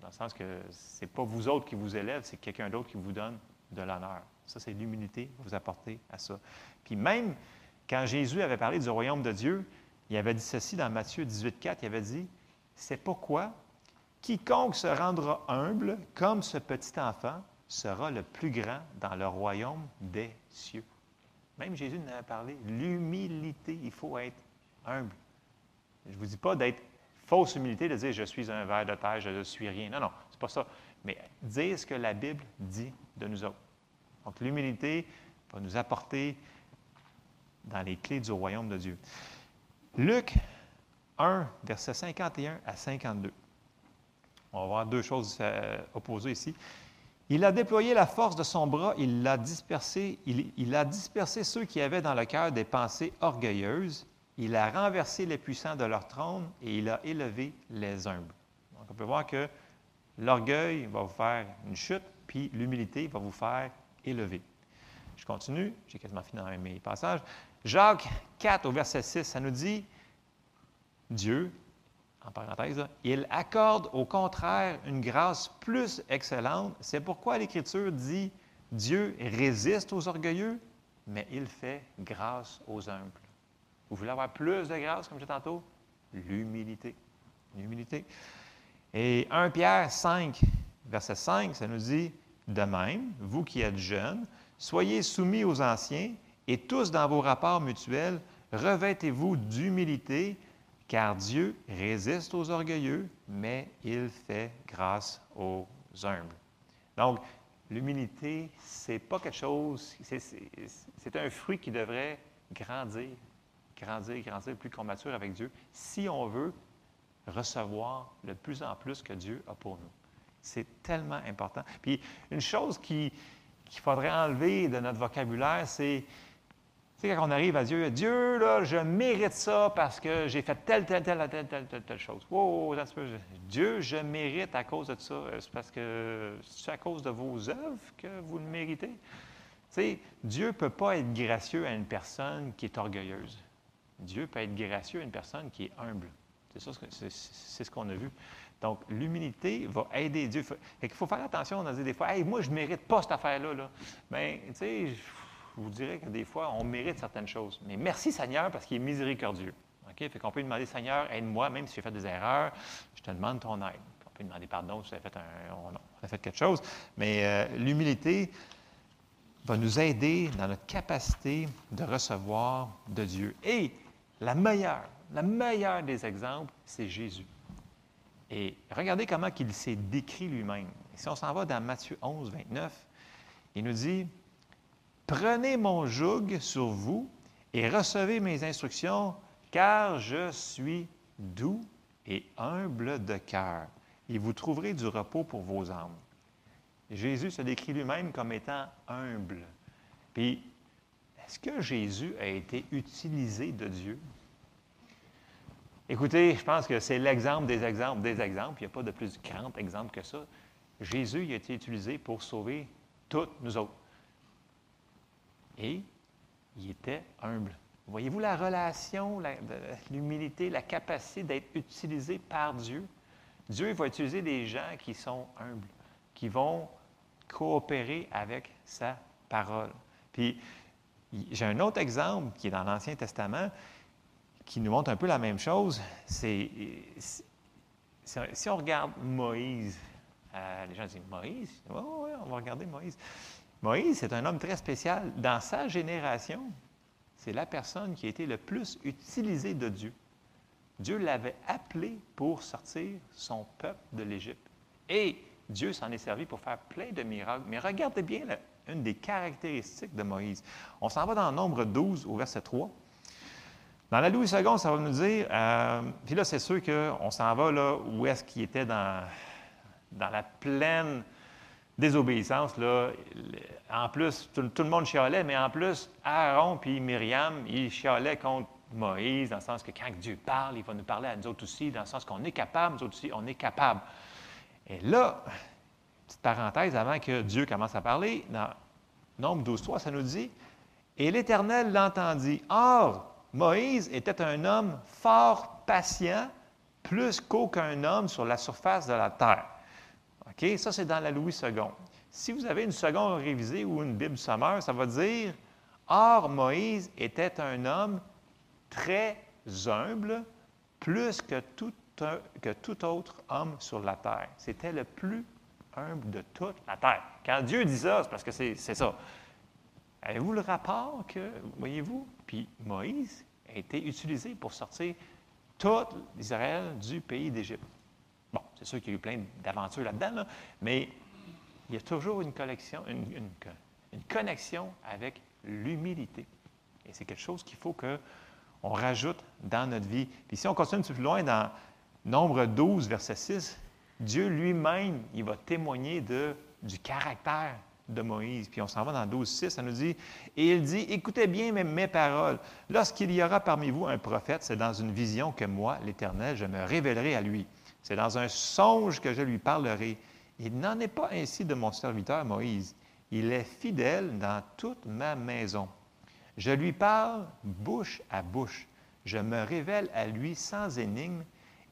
dans le sens que ce n'est pas vous autres qui vous élèvent, c'est quelqu'un d'autre qui vous donne de l'honneur. Ça, c'est l'humilité vous apporter à ça. Puis même quand Jésus avait parlé du royaume de Dieu, il avait dit ceci dans Matthieu 18, 4, il avait dit, c'est pourquoi quiconque se rendra humble comme ce petit enfant sera le plus grand dans le royaume des cieux. Même Jésus en avait parlé. L'humilité, il faut être humble. Je ne vous dis pas d'être fausse humilité, de dire je suis un ver de terre, je ne suis rien. Non, non, c'est pas ça. Mais dire ce que la Bible dit de nous autres. Donc, l'humilité va nous apporter dans les clés du royaume de Dieu. Luc 1, versets 51 à 52. On va voir deux choses euh, opposées ici. Il a déployé la force de son bras, il a dispersé, il, a dispersé ceux qui avaient dans le cœur des pensées orgueilleuses, il a renversé les puissants de leur trône et il a élevé les humbles. Donc, on peut voir que l'orgueil va vous faire une chute, puis l'humilité va vous faire élevé. Je continue, j'ai quasiment fini dans mes passages. Jacques 4 au verset 6, ça nous dit, Dieu, en parenthèse, il accorde au contraire une grâce plus excellente. C'est pourquoi l'Écriture dit, Dieu résiste aux orgueilleux, mais il fait grâce aux humbles. Vous voulez avoir plus de grâce, comme disais tantôt? L'humilité. L'humilité. Et 1 Pierre 5, verset 5, ça nous dit, de même, vous qui êtes jeunes, soyez soumis aux anciens et tous dans vos rapports mutuels, revêtez-vous d'humilité, car Dieu résiste aux orgueilleux, mais il fait grâce aux humbles. Donc, l'humilité, c'est pas quelque chose, c'est un fruit qui devrait grandir, grandir, grandir, plus qu'on mature avec Dieu, si on veut recevoir le plus en plus que Dieu a pour nous. C'est tellement important. Puis une chose qu'il faudrait enlever de notre vocabulaire, c'est tu sais, quand on arrive à Dieu, Dieu, là, je mérite ça parce que j'ai fait telle, telle, telle, telle, telle, telle, telle chose. Wow, Dieu, je mérite à cause de ça. C'est parce que c'est à cause de vos œuvres que vous le méritez. Tu sais, Dieu ne peut pas être gracieux à une personne qui est orgueilleuse. Dieu peut être gracieux à une personne qui est humble. C'est ça, c'est ce qu'on a vu. Donc, l'humilité va aider Dieu. Il faut faire attention, on a dit des fois, hey, moi, je ne mérite pas cette affaire-là. Là. Bien, tu sais, je vous dirais que des fois, on mérite certaines choses. Mais merci Seigneur parce qu'il est miséricordieux. OK? Fait qu'on peut lui demander, Seigneur, aide-moi, même si j'ai fait des erreurs, je te demande ton aide. On peut lui demander pardon si on a fait, un, fait quelque chose. Mais euh, l'humilité va nous aider dans notre capacité de recevoir de Dieu. Et la meilleure, la meilleure des exemples, c'est Jésus. Et regardez comment il s'est décrit lui-même. Si on s'en va dans Matthieu 11, 29, il nous dit, Prenez mon joug sur vous et recevez mes instructions, car je suis doux et humble de cœur, et vous trouverez du repos pour vos âmes. Jésus se décrit lui-même comme étant humble. Puis, est-ce que Jésus a été utilisé de Dieu? Écoutez, je pense que c'est l'exemple des exemples des exemples. Il n'y a pas de plus grand exemple que ça. Jésus a été utilisé pour sauver toutes nous autres et il était humble. Voyez-vous la relation, l'humilité, la capacité d'être utilisé par Dieu? Dieu va utiliser des gens qui sont humbles, qui vont coopérer avec sa parole. Puis, j'ai un autre exemple qui est dans l'Ancien Testament qui nous montre un peu la même chose. C'est si on regarde Moïse, euh, les gens disent Moïse, oui, oui, on va regarder Moïse. Moïse, c'est un homme très spécial. Dans sa génération, c'est la personne qui a été le plus utilisée de Dieu. Dieu l'avait appelé pour sortir son peuple de l'Égypte. Et Dieu s'en est servi pour faire plein de miracles. Mais regardez bien une des caractéristiques de Moïse. On s'en va dans Nombre 12 au verset 3. Dans la Louis II, ça va nous dire, euh, puis là, c'est sûr qu'on s'en va là où est-ce qu'il était dans, dans la pleine désobéissance, là, en plus, tout, le monde chialait, mais en plus, Aaron puis Myriam, ils chialaient contre Moïse, dans le sens que quand Dieu parle, il va nous parler à nous autres aussi, dans le sens qu'on est capable, nous autres aussi, on est capable. Et là, petite parenthèse avant que Dieu commence à parler, dans Nombre 12.3, ça nous dit Et l'Éternel l'entendit. Or, Moïse était un homme fort patient, plus qu'aucun homme sur la surface de la terre. OK? Ça, c'est dans la Louis II. Si vous avez une seconde révisée ou une Bible sommaire, ça va dire Or, Moïse était un homme très humble, plus que tout, que tout autre homme sur la terre. C'était le plus humble de toute la terre. Quand Dieu dit ça, c'est parce que c'est ça. Avez-vous le rapport que, voyez-vous, puis Moïse a été utilisé pour sortir tout Israël du pays d'Égypte? Bon, c'est sûr qu'il y a eu plein d'aventures là-dedans, mais il y a toujours une, collection, une, connexion avec l'humilité. Et c'est quelque chose qu'il faut qu'on rajoute dans notre vie. Puis si on continue un petit peu plus loin, dans Nombre 12, verset 6, Dieu lui-même, il va témoigner de, du caractère de Moïse. Puis on s'en va dans 12, 6, ça nous dit, et il dit, écoutez bien mes, mes paroles. Lorsqu'il y aura parmi vous un prophète, c'est dans une vision que moi, l'Éternel, je me révélerai à lui. C'est dans un songe que je lui parlerai. Il n'en est pas ainsi de mon serviteur Moïse. Il est fidèle dans toute ma maison. Je lui parle bouche à bouche. Je me révèle à lui sans énigme,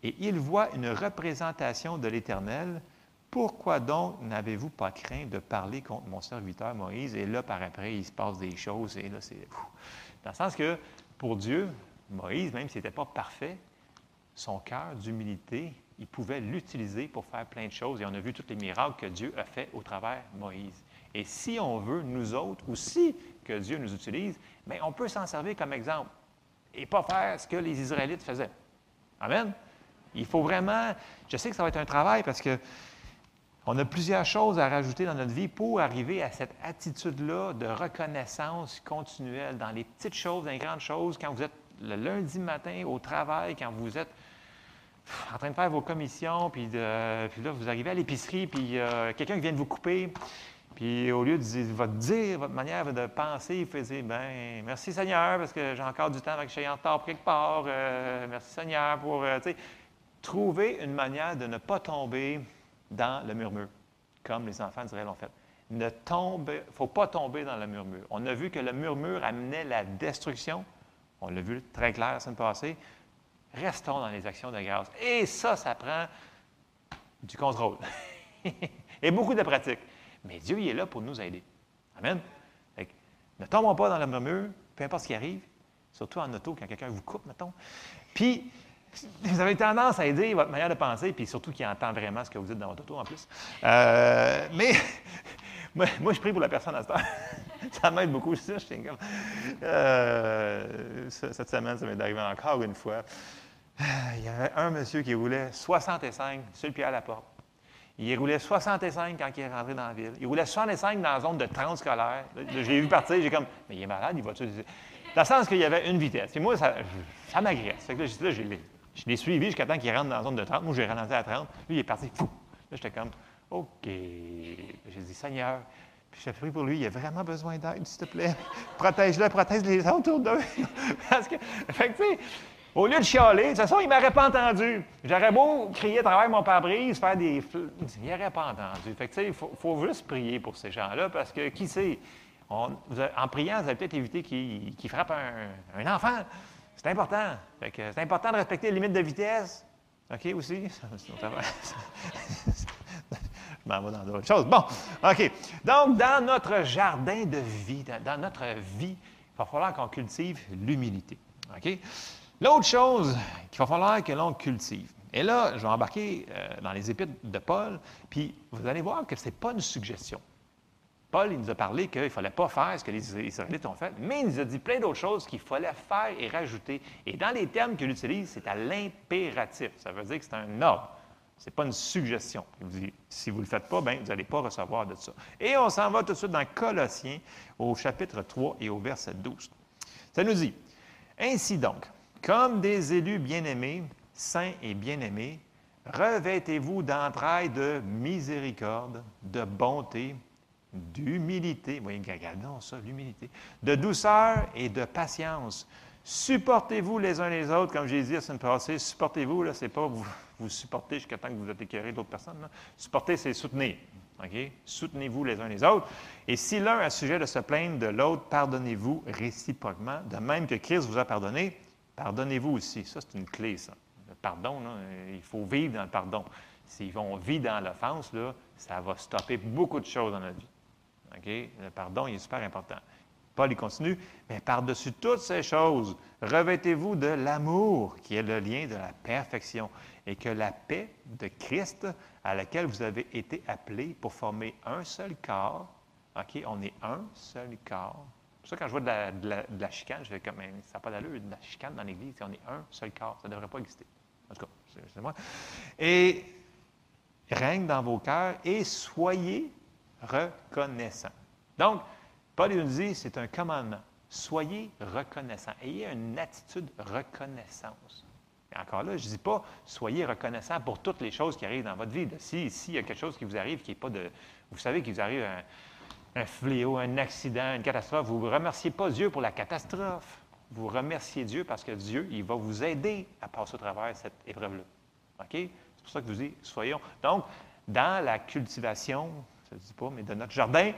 et il voit une représentation de l'Éternel. Pourquoi donc n'avez-vous pas craint de parler contre mon serviteur Moïse? Et là, par après, il se passe des choses, et là, c'est... Dans le sens que, pour Dieu, Moïse, même s'il n'était pas parfait, son cœur d'humilité il pouvait l'utiliser pour faire plein de choses. Et on a vu tous les miracles que Dieu a fait au travers Moïse. Et si on veut, nous autres aussi, que Dieu nous utilise, mais on peut s'en servir comme exemple et pas faire ce que les Israélites faisaient. Amen? Il faut vraiment, je sais que ça va être un travail parce que On a plusieurs choses à rajouter dans notre vie pour arriver à cette attitude-là de reconnaissance continuelle dans les petites choses, dans les grandes choses, quand vous êtes le lundi matin au travail, quand vous êtes en train de faire vos commissions, puis, là, vous arrivez à l'épicerie, puis euh, quelqu'un qui vient de vous couper, puis au lieu de dire, votre dire, votre manière de penser, il faisait, ben merci Seigneur, parce que j'ai encore du temps avec que je suis en retard quelque part. Euh, merci Seigneur pour, euh, trouver une manière de ne pas tomber dans le murmure, comme les enfants d'Israël l'ont fait. Ne tombe, faut pas tomber dans le murmure. On a vu que le murmure amenait la destruction. On l'a vu très clair la semaine passée. Restons dans les actions de grâce. Et ça, ça prend du contrôle et beaucoup de pratique. Mais Dieu, il est là pour nous aider. Amen. ne tombons pas dans le murmure, peu importe ce qui arrive, surtout en auto, quand quelqu'un vous coupe, mettons. Puis, vous avez tendance à aider votre manière de penser, puis surtout qu'il entend vraiment ce que vous dites dans votre auto en plus. Euh, mais moi, je prie pour la personne à ce temps. ça m'aide beaucoup. Je comme, euh, cette semaine, ça m'est arrivé encore une fois. Il y avait un monsieur qui roulait 65 sur le pied à la porte. Il roulait 65 quand il est rentré dans la ville. Il roulait 65 dans la zone de 30 scolaire. Je l'ai vu partir, j'ai comme, mais il est malade, il va-tu. Dans le sens qu'il y avait une vitesse. Et moi, ça, m'agresse. Fait que là, je l'ai suivi jusqu'à temps qu'il rentre dans la zone de 30. Moi, j'ai ralenti à 30. Lui, il est parti fou. Là, j'étais comme, OK. J'ai dit, Seigneur, puis j'ai pris pour lui, il a vraiment besoin d'aide, s'il te plaît. Protège-le, protège les autres autour d'eux. Parce que, tu sais, au lieu de chialer, de toute façon, il ne m'aurait pas entendu. J'aurais beau crier à travers mon pare-brise, faire des. Il n'aurait pas entendu. Fait tu sais, il faut, juste prier pour ces gens-là parce que, qui sait, en priant, vous allez peut-être éviter qu'il frappe un, enfant. C'est important. C'est important de respecter les limites de vitesse. OK aussi? Je m'en vais dans d'autres choses. Bon, OK. Donc, dans notre jardin de vie, dans notre vie, il va falloir qu'on cultive l'humilité. OK? L'autre chose qu'il va falloir que l'on cultive, et là, je vais embarquer euh, dans les épîtres de Paul, puis vous allez voir que ce n'est pas une suggestion. Paul, il nous a parlé qu'il ne fallait pas faire ce que les Israélites ont fait, mais il nous a dit plein d'autres choses qu'il fallait faire et rajouter. Et dans les termes qu'il utilise, c'est à l'impératif. Ça veut dire que c'est un ordre. Ce n'est pas une suggestion. Il vous dit, si vous ne le faites pas, bien, vous n'allez pas recevoir de ça. Et on s'en va tout de suite dans Colossiens, au chapitre 3 et au verset 12. Ça nous dit, Ainsi donc, comme des élus bien-aimés, saints et bien-aimés, revêtez-vous d'entrailles de miséricorde, de bonté, d'humilité. Voyez, regardons ça, l'humilité. De douceur et de patience. Supportez-vous les uns les autres, comme j'ai dit la semaine passée. Supportez-vous, là, c'est pas vous, vous supporter jusqu'à temps que vous êtes écœuré d'autres personnes. Supporter, c'est soutenir. OK? Soutenez-vous les uns les autres. Et si l'un a sujet de se plaindre de l'autre, pardonnez-vous réciproquement, de même que Christ vous a pardonné. Pardonnez-vous aussi. Ça, c'est une clé, ça. Le pardon, il faut vivre dans le pardon. Si on vit dans l'offense, ça va stopper beaucoup de choses dans notre vie. Le pardon, il est super important. Paul il continue, mais par-dessus toutes ces choses, revêtez-vous de l'amour, qui est le lien de la perfection, et que la paix de Christ, à laquelle vous avez été appelés pour former un seul corps, OK, on est un seul corps, pour ça, quand je vois de la, chicane, je fais comme, ça n'a pas d'allure, de la chicane dans l'Église. On est un seul corps, ça ne devrait pas exister. En tout cas, c'est moi. Et règne dans vos cœurs et soyez reconnaissants. Donc, Paul nous dit, c'est un commandement. Soyez reconnaissants. Ayez une attitude reconnaissance. Et encore là, je ne dis pas soyez reconnaissants pour toutes les choses qui arrivent dans votre vie. Si, il y a quelque chose qui vous arrive qui n'est pas de. Vous savez qu'il vous arrive un, un fléau, un accident, une catastrophe, vous ne remerciez pas Dieu pour la catastrophe. Vous remerciez Dieu parce que Dieu, il va vous aider à passer au travers cette épreuve-là. OK? C'est pour ça que je vous dis, soyons. Donc, dans la cultivation, je ne dis pas, mais de notre jardin,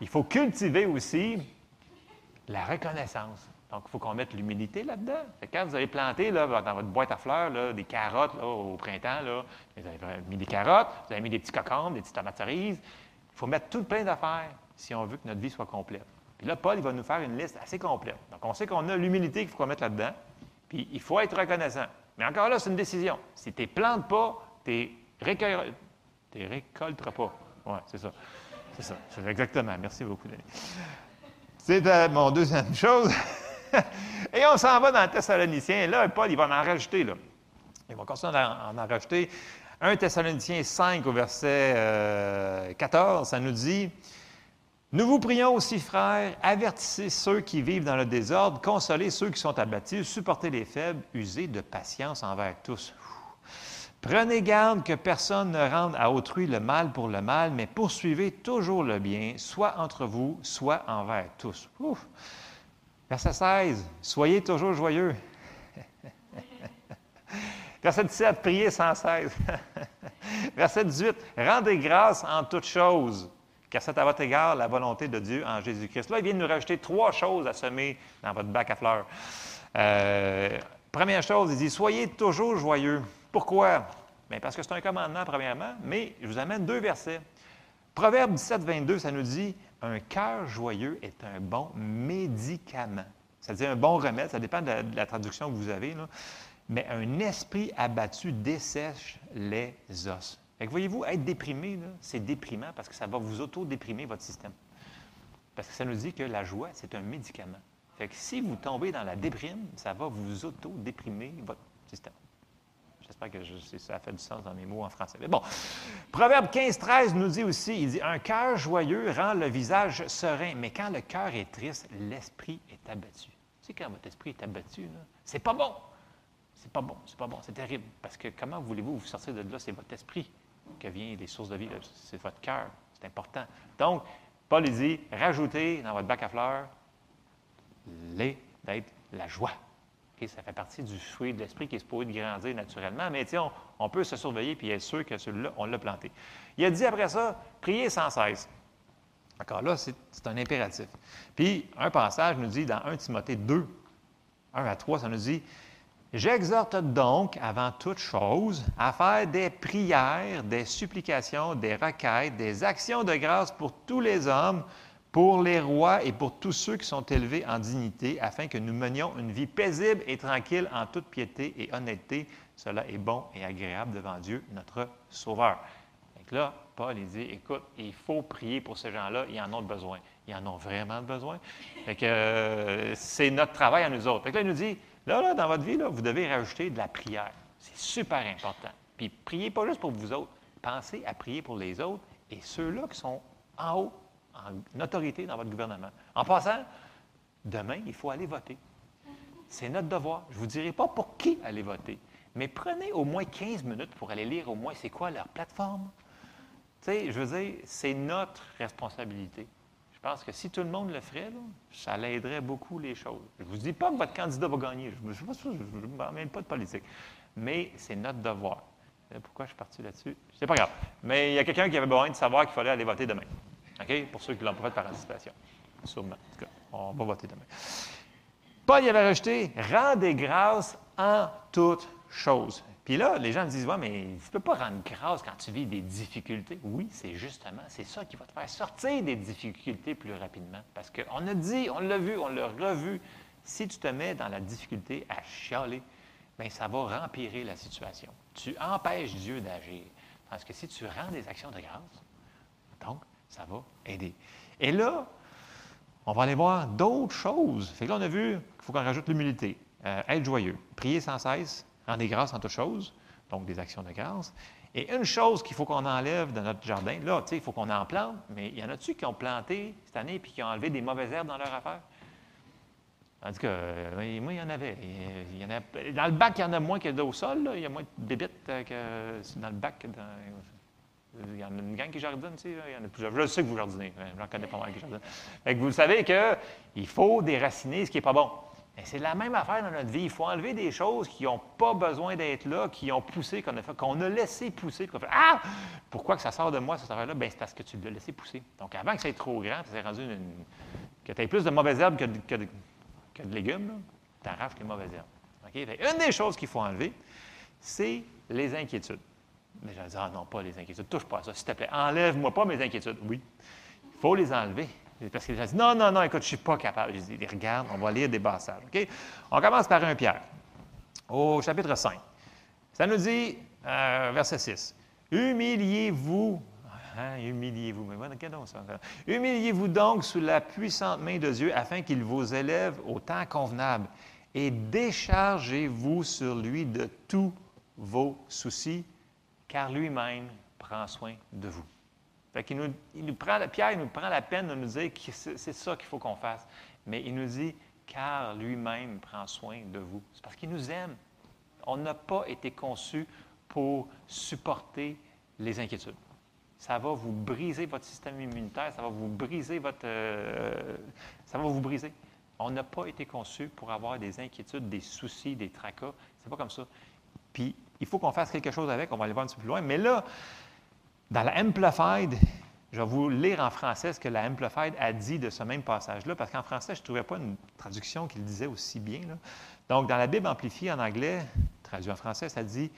il faut cultiver aussi la reconnaissance. Donc, il faut qu'on mette l'humilité là-dedans. Quand vous avez planté là, dans votre boîte à fleurs des carottes au printemps, là, vous avez mis des carottes, vous avez mis des petits cocombes, des petites tomates cerises. Il faut mettre tout plein d'affaires si on veut que notre vie soit complète. Puis là, Paul, il va nous faire une liste assez complète. Donc, on sait qu'on a l'humilité qu'il faut qu'on mette là-dedans. Puis, il faut être reconnaissant. Mais encore là, c'est une décision. Si tu ne plantes pas, tu ne récolteras pas. Oui, c'est ça. C'est ça. Exactement. Merci beaucoup, Denis. C'est euh, mon deuxième chose. Et on s'en va dans le Thessalonicien. Là, Paul, il va en rajouter. Là. Il va continuer à en, en rajouter 1 Thessaloniciens 5 au verset 14, euh, ça nous dit, Nous vous prions aussi, frères, avertissez ceux qui vivent dans le désordre, consolez ceux qui sont abattus, supportez les faibles, usez de patience envers tous. Prenez garde que personne ne rende à autrui le mal pour le mal, mais poursuivez toujours le bien, soit entre vous, soit envers tous. Verset 16, soyez toujours joyeux. Verset 17, priez sans cesse. Verset 18, rendez grâce en toutes choses, car c'est à votre égard la volonté de Dieu en Jésus-Christ. Là, il vient de nous rajouter trois choses à semer dans votre bac à fleurs. Euh, première chose, il dit, soyez toujours joyeux. Pourquoi? Bien, parce que c'est un commandement, premièrement, mais je vous amène deux versets. Proverbe 17, 22, ça nous dit Un cœur joyeux est un bon médicament. Ça veut dire un bon remède, ça dépend de la, traduction que vous avez. Mais un esprit abattu dessèche les os. voyez-vous, être déprimé, c'est déprimant parce que ça va vous auto-déprimer votre système. Parce que ça nous dit que la joie, c'est un médicament. Fait que si vous tombez dans la déprime, ça va vous auto-déprimer votre système. J'espère que ça a fait du sens dans mes mots en français. Mais bon, Proverbe 15, 13 nous dit aussi, il dit, un cœur joyeux rend le visage serein, mais quand le cœur est triste, l'esprit est abattu. Tu sais, quand votre esprit est abattu, c'est pas bon. C'est pas bon, c'est pas bon, c'est terrible. Parce que comment voulez-vous vous sortir de là? C'est votre esprit que vient les sources de vie, c'est votre cœur. C'est important. Donc, Paul dit, rajoutez dans votre bac à fleurs les d'être la joie ça fait partie du fruit de l'esprit qui est supposé grandir naturellement, mais on, on peut se surveiller et être sûr que celui-là, on l'a planté. Il a dit après ça, priez sans cesse. Encore là, c'est un impératif. Puis, un passage nous dit dans 1 Timothée 2, 1 à 3, ça nous dit J'exhorte donc, avant toute chose, à faire des prières, des supplications, des requêtes, des actions de grâce pour tous les hommes, pour les rois et pour tous ceux qui sont élevés en dignité, afin que nous menions une vie paisible et tranquille en toute piété et honnêteté. Cela est bon et agréable devant Dieu, notre Sauveur. Donc là, Paul il dit, écoute, il faut prier pour ces gens-là, ils en ont besoin. Ils en ont vraiment besoin. que euh, c'est notre travail à nous autres. Fait là, il nous dit, là, là, dans votre vie, là, vous devez rajouter de la prière. C'est super important. Puis priez pas juste pour vous autres. Pensez à prier pour les autres et ceux-là qui sont en haut en autorité dans votre gouvernement. En passant, demain, il faut aller voter. C'est notre devoir. Je ne vous dirai pas pour qui aller voter, mais prenez au moins 15 minutes pour aller lire au moins c'est quoi leur plateforme. Tu sais, je veux dire, c'est notre responsabilité. Je pense que si tout le monde le ferait, ça l'aiderait beaucoup les choses. Je ne vous dis pas que votre candidat va gagner. Je ne m'emmène pas de politique. Mais c'est notre devoir. Pourquoi je suis parti là-dessus? C'est pas grave. Mais il y a quelqu'un qui avait besoin de savoir qu'il fallait aller voter demain. OK? Pour ceux qui l'ont pas fait par anticipation. Sûrement. En tout cas, on va voter demain. Paul y avait rajouté Rendez grâce en toutes choses. Puis là, les gens me disent Ouais, mais tu ne peux pas rendre grâce quand tu vis des difficultés. Oui, c'est justement, c'est ça qui va te faire sortir des difficultés plus rapidement. Parce qu'on a dit, on l'a vu, on l'a revu. Si tu te mets dans la difficulté à chialer, bien, ça va rempirer la situation. Tu empêches Dieu d'agir. Parce que si tu rends des actions de grâce, donc, ça va aider. Et là, on va aller voir d'autres choses. Fait que là, on a vu qu'il faut qu'on rajoute l'humilité, euh, être joyeux, prier sans cesse, rendre des grâces en toutes choses, donc des actions de grâce. Et une chose qu'il faut qu'on enlève de notre jardin, là, tu sais, il faut qu'on en plante, mais il y en a-tu qui ont planté cette année puis qui ont enlevé des mauvaises herbes dans leur affaire? Tandis que, euh, moi, il y en avait. En dans le bac, il y en a moins que au sol. Il y a moins de bébites euh, que dans le bac. Dans, il y en a une gang qui jardine, tu sais, il y en a plusieurs. Je sais que vous jardinez, hein, j'en connais pas mal qui jardinent. Fait que vous savez qu'il faut déraciner ce qui n'est pas bon. c'est la même affaire dans notre vie. Il faut enlever des choses qui n'ont pas besoin d'être là, qui ont poussé, qu'on a, fait, qu'on a laissé pousser. Ah! Pourquoi que ça sort de moi, cette affaire-là? Bien, c'est parce que tu l'as laissé pousser. Donc, avant que ça soit trop grand, rendu une, que tu aies plus de mauvaises herbes que de, que de, légumes, tu arraches les mauvaises herbes. une des choses qu'il faut enlever, c'est les inquiétudes. Mais je dit, ah non, pas les inquiétudes, touche pas à ça, s'il te plaît, enlève-moi pas mes inquiétudes. Oui, il faut les enlever. Parce que les gens disent, non, non, non, écoute, je ne suis pas capable. Je dis, regarde, on va lire des passages. OK? On commence par un Pierre, au chapitre 5. Ça nous dit, euh, verset 6, Humiliez-vous Hein, humiliez-vous. Mais ça? Humiliez-vous donc sous la puissante main de Dieu afin qu'il vous élève au temps convenable et déchargez-vous sur lui de tous vos soucis car lui-même prend soin de vous. Qu'il nous, il nous prend, Pierre il nous prend la peine de nous dire que c'est c'est ça qu'il faut qu'on fasse. Mais il nous dit, car lui-même prend soin de vous. C'est parce qu'il nous aime. On n'a pas été conçu pour supporter les inquiétudes. Ça va vous briser votre système immunitaire, ça va vous briser votre... euh, ça va vous briser. On n'a pas été conçu pour avoir des inquiétudes, des soucis, des tracas. C'est pas comme ça. Puis, il faut qu'on fasse quelque chose avec. On va aller voir un peu plus loin. Mais là, dans la Amplified, je vais vous lire en français ce que la Amplified a dit de ce même passage-là, parce qu'en français, je ne trouvais pas une traduction qui le disait aussi bien. Donc, dans la Bible amplifiée en anglais, traduit en français, ça dit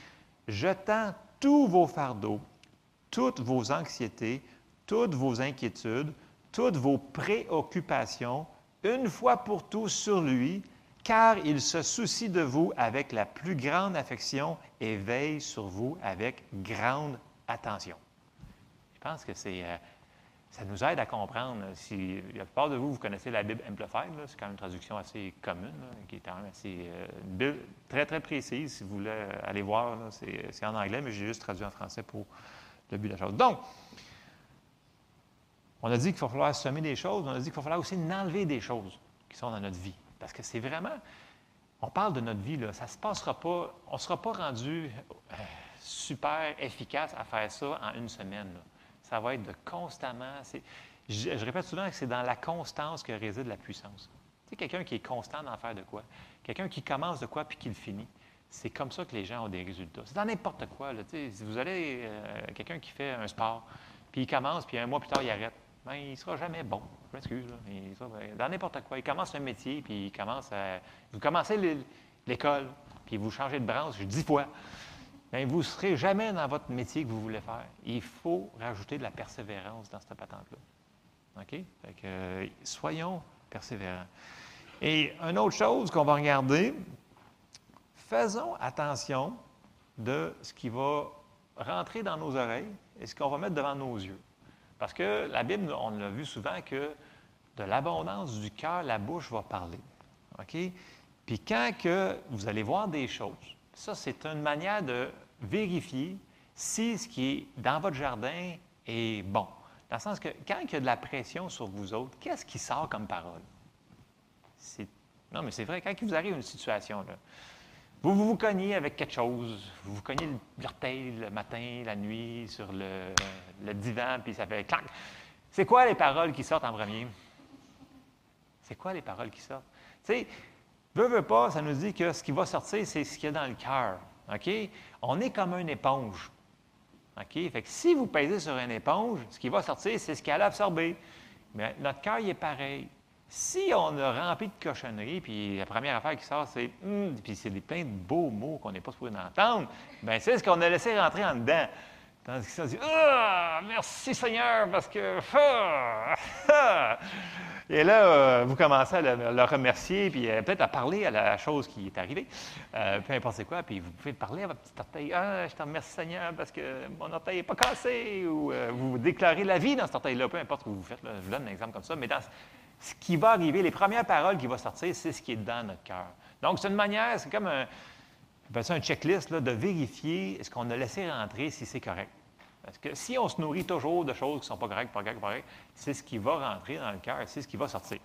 Jetant tous vos fardeaux, toutes vos anxiétés, toutes vos inquiétudes, toutes vos préoccupations, une fois pour tous sur lui, car il se soucie de vous avec la plus grande affection et veille sur vous avec grande attention. Je pense que euh, ça nous aide à comprendre. euh, Si la plupart de vous, vous connaissez la Bible Amplified, c'est quand même une traduction assez commune, qui est quand même assez, euh, une très, très précise. Si vous voulez euh, aller voir, c'est en anglais, mais j'ai juste traduit en français pour le but de la chose. Donc, on a dit qu'il va falloir semer des choses, on a dit qu'il va falloir aussi enlever des choses qui sont dans notre vie. Parce que c'est vraiment, on parle de notre vie, là, ça ne se passera pas, on ne sera pas rendu euh, super efficace à faire ça en une semaine. Ça va être de constamment. Je, répète souvent que c'est dans la constance que réside la puissance. Tu sais, quelqu'un qui est constant dans faire de quoi, quelqu'un qui commence de quoi puis qui le finit. C'est comme ça que les gens ont des résultats. C'est dans n'importe quoi. Si vous allez, euh, quelqu'un qui fait un sport, puis il commence, puis un mois plus tard, il arrête, ben, il ne sera jamais bon. Je m'excuse. ben, dans n'importe quoi. Il commence un métier, puis il commence à. Vous commencez l'é- l'école, puis vous changez de branche dix fois. Bien, vous ne serez jamais dans votre métier que vous voulez faire. Il faut rajouter de la persévérance dans cette patente-là. OK? Fait que, euh, soyons persévérants. Et une autre chose qu'on va regarder, faisons attention de ce qui va rentrer dans nos oreilles et ce qu'on va mettre devant nos yeux. Parce que la Bible, on l'a vu souvent que de l'abondance du cœur, la bouche va parler. OK? Puis quand que vous allez voir des choses, ça, c'est une manière de vérifier si ce qui est dans votre jardin est bon. Dans le sens que quand il y a de la pression sur vous autres, qu'est-ce qui sort comme parole? Non, mais c'est vrai, quand il vous arrive une situation, là, vous, vous vous cognez avec quelque chose, vous vous cognez l'orteil le matin, la nuit, sur le, divan, puis ça fait clac. C'est quoi les paroles qui sortent en premier? C'est quoi les paroles qui sortent? Tu sais, veut, veut pas, ça nous dit que ce qui va sortir, c'est ce qu'il y a dans le cœur. OK? On est comme une éponge. OK? Fait que si vous pèsez sur une éponge, ce qui va sortir, c'est ce qu'elle a absorbé. Mais notre cœur, il est pareil. Si on a rempli de cochonneries, puis la première affaire qui sort, c'est Hum puis c'est plein de beaux mots qu'on n'est pas supposé entendre, bien, c'est ce qu'on a laissé rentrer en dedans. Tandis que ça dit Ah, merci Seigneur, parce que. ah, ah. Et là, euh, vous commencez à le, remercier, puis euh, peut-être à parler à la chose qui est arrivée, euh, peu importe c'est quoi, puis vous pouvez parler à votre petit orteil. Ah, je te remercie Seigneur parce que mon orteil n'est pas cassé, ou vous déclarez la vie dans cet orteil-là, peu importe ce que vous faites. je vous donne un exemple comme ça, mais dans ce qui va arriver, les premières paroles qui vont sortir, c'est ce qui est dans notre cœur. Donc, c'est une manière, c'est comme un, un checklist là, de vérifier ce qu'on a laissé rentrer, si c'est correct. Parce que si on se nourrit toujours de choses qui ne sont pas correctes, pas correctes, pas correctes, c'est ce qui va rentrer dans le cœur, c'est ce qui va sortir.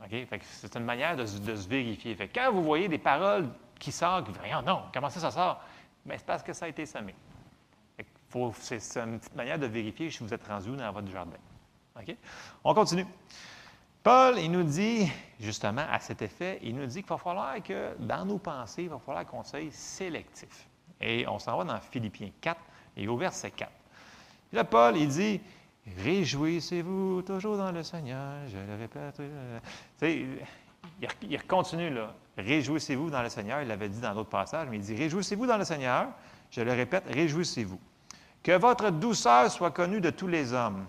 OK? Fait que c'est une manière de, se- vérifier. Fait quand vous voyez des paroles qui sortent, vous dites, Voyons, non, comment ça, ça sort? Bien, c'est parce que ça a été semé. C'est une petite manière de vérifier si vous êtes rendu dans votre jardin. OK? On continue. Paul, il nous dit, justement, à cet effet, il nous dit qu'il va falloir que dans nos pensées, il va falloir qu'on soit sélectif. Et on s'en va dans Philippiens 4 et au verset 4. Puis là, Paul, il dit Réjouissez-vous toujours dans le Seigneur. Je le répète. il, il continue là. Réjouissez-vous dans le Seigneur. Il l'avait dit dans d'autres passages, mais il dit Réjouissez-vous dans le Seigneur. Je le répète, réjouissez-vous. Que votre douceur soit connue de tous les hommes.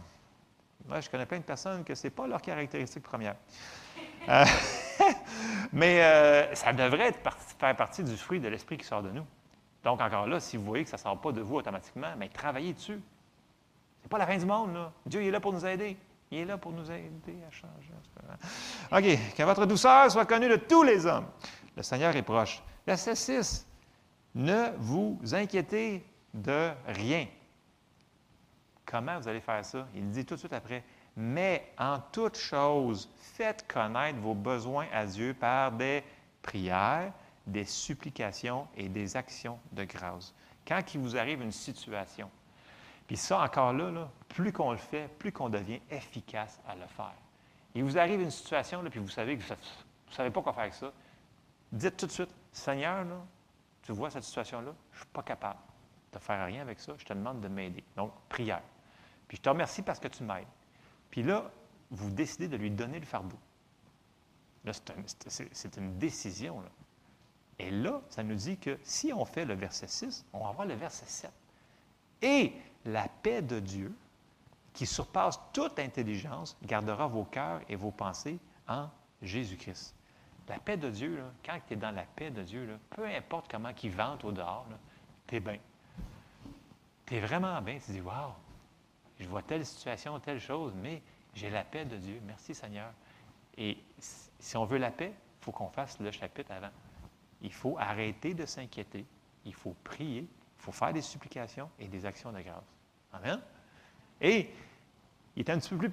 Moi, je connais plein de personnes que ce n'est pas leur caractéristique première. Euh, mais euh, ça devrait faire partie du fruit de l'esprit qui sort de nous. Donc, encore là, si vous voyez que ça ne sort pas de vous automatiquement, mais travaillez dessus. C'est pas la fin du monde, là. Dieu est là pour nous aider. Il est là pour nous aider à changer. OK. Que votre douceur soit connue de tous les hommes. Le Seigneur est proche. Verset 6. Ne vous inquiétez de rien. Comment vous allez faire ça? Il dit tout de suite après, mais en toute chose, faites connaître vos besoins à Dieu par des prières, des supplications et des actions de grâce. Quand il vous arrive une situation, puis ça encore là, plus qu'on le fait, plus qu'on devient efficace à le faire. Il vous arrive une situation, là, puis vous savez que vous ne savez pas quoi faire avec ça, dites tout de suite, Seigneur, tu vois cette situation-là, je ne suis pas capable de faire rien avec ça, je te demande de m'aider. Donc, prière. Puis je te remercie parce que tu m'aides. Puis là, vous décidez de lui donner le fardeau. Là, c'est une décision. Et là, ça nous dit que si on fait le verset 6, on va avoir le verset 7. Et la paix de Dieu, qui surpasse toute intelligence, gardera vos cœurs et vos pensées en Jésus-Christ. La paix de Dieu, quand tu es dans la paix de Dieu, peu importe comment il vente au dehors, tu es bien. Tu es vraiment bien. Tu dis, waouh, je vois telle situation, telle chose, mais j'ai la paix de Dieu. Merci Seigneur. Et si on veut la paix, il faut qu'on fasse le chapitre avant. Il faut arrêter de s'inquiéter. Il faut prier. Il faut faire des supplications et des actions de grâce. Amen. Et il est un petit peu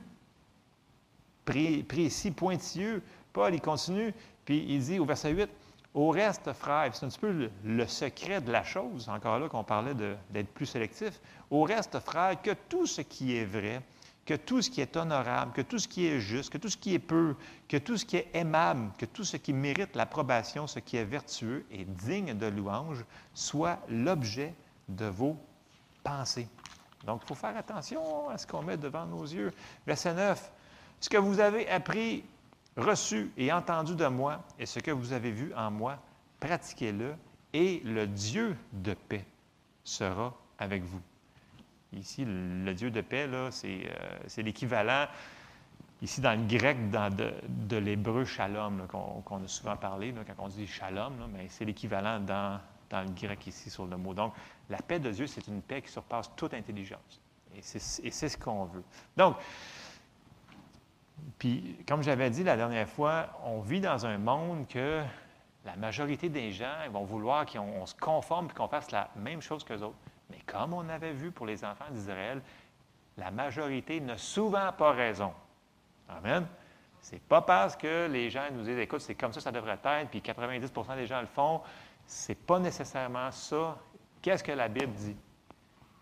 plus précis, pointilleux. Paul, il continue, puis il dit au verset 8, au reste, frère, c'est un petit peu le, secret de la chose, encore là qu'on parlait d'être plus sélectif. Au reste, frère, que tout ce qui est vrai, que tout ce qui est honorable, que tout ce qui est juste, que tout ce qui est peu, que tout ce qui est aimable, que tout ce qui mérite l'approbation, ce qui est vertueux et digne de louange, soit l'objet de vos pensées. Donc, il faut faire attention à ce qu'on met devant nos yeux. Verset 9. Ce que vous avez appris reçu et entendu de moi, et ce que vous avez vu en moi, pratiquez-le, et le Dieu de paix sera avec vous. Ici, le Dieu de paix, là, c'est, euh, l'équivalent, ici dans le grec, dans de, l'hébreu shalom, qu'on, a souvent parlé, quand on dit shalom, mais c'est l'équivalent dans, dans le grec ici sur le mot. Donc, la paix de Dieu, c'est une paix qui surpasse toute intelligence. Et c'est ce qu'on veut. Donc, puis, comme j'avais dit la dernière fois, on vit dans un monde que la majorité des gens vont vouloir qu'on se conforme et qu'on fasse la même chose qu'eux autres. Mais comme on avait vu pour les enfants d'Israël, la majorité n'a souvent pas raison. Amen. C'est pas parce que les gens nous disent, écoute, c'est comme ça, ça devrait être, puis 90% des gens le font. C'est pas nécessairement ça. Qu'est-ce que la Bible dit?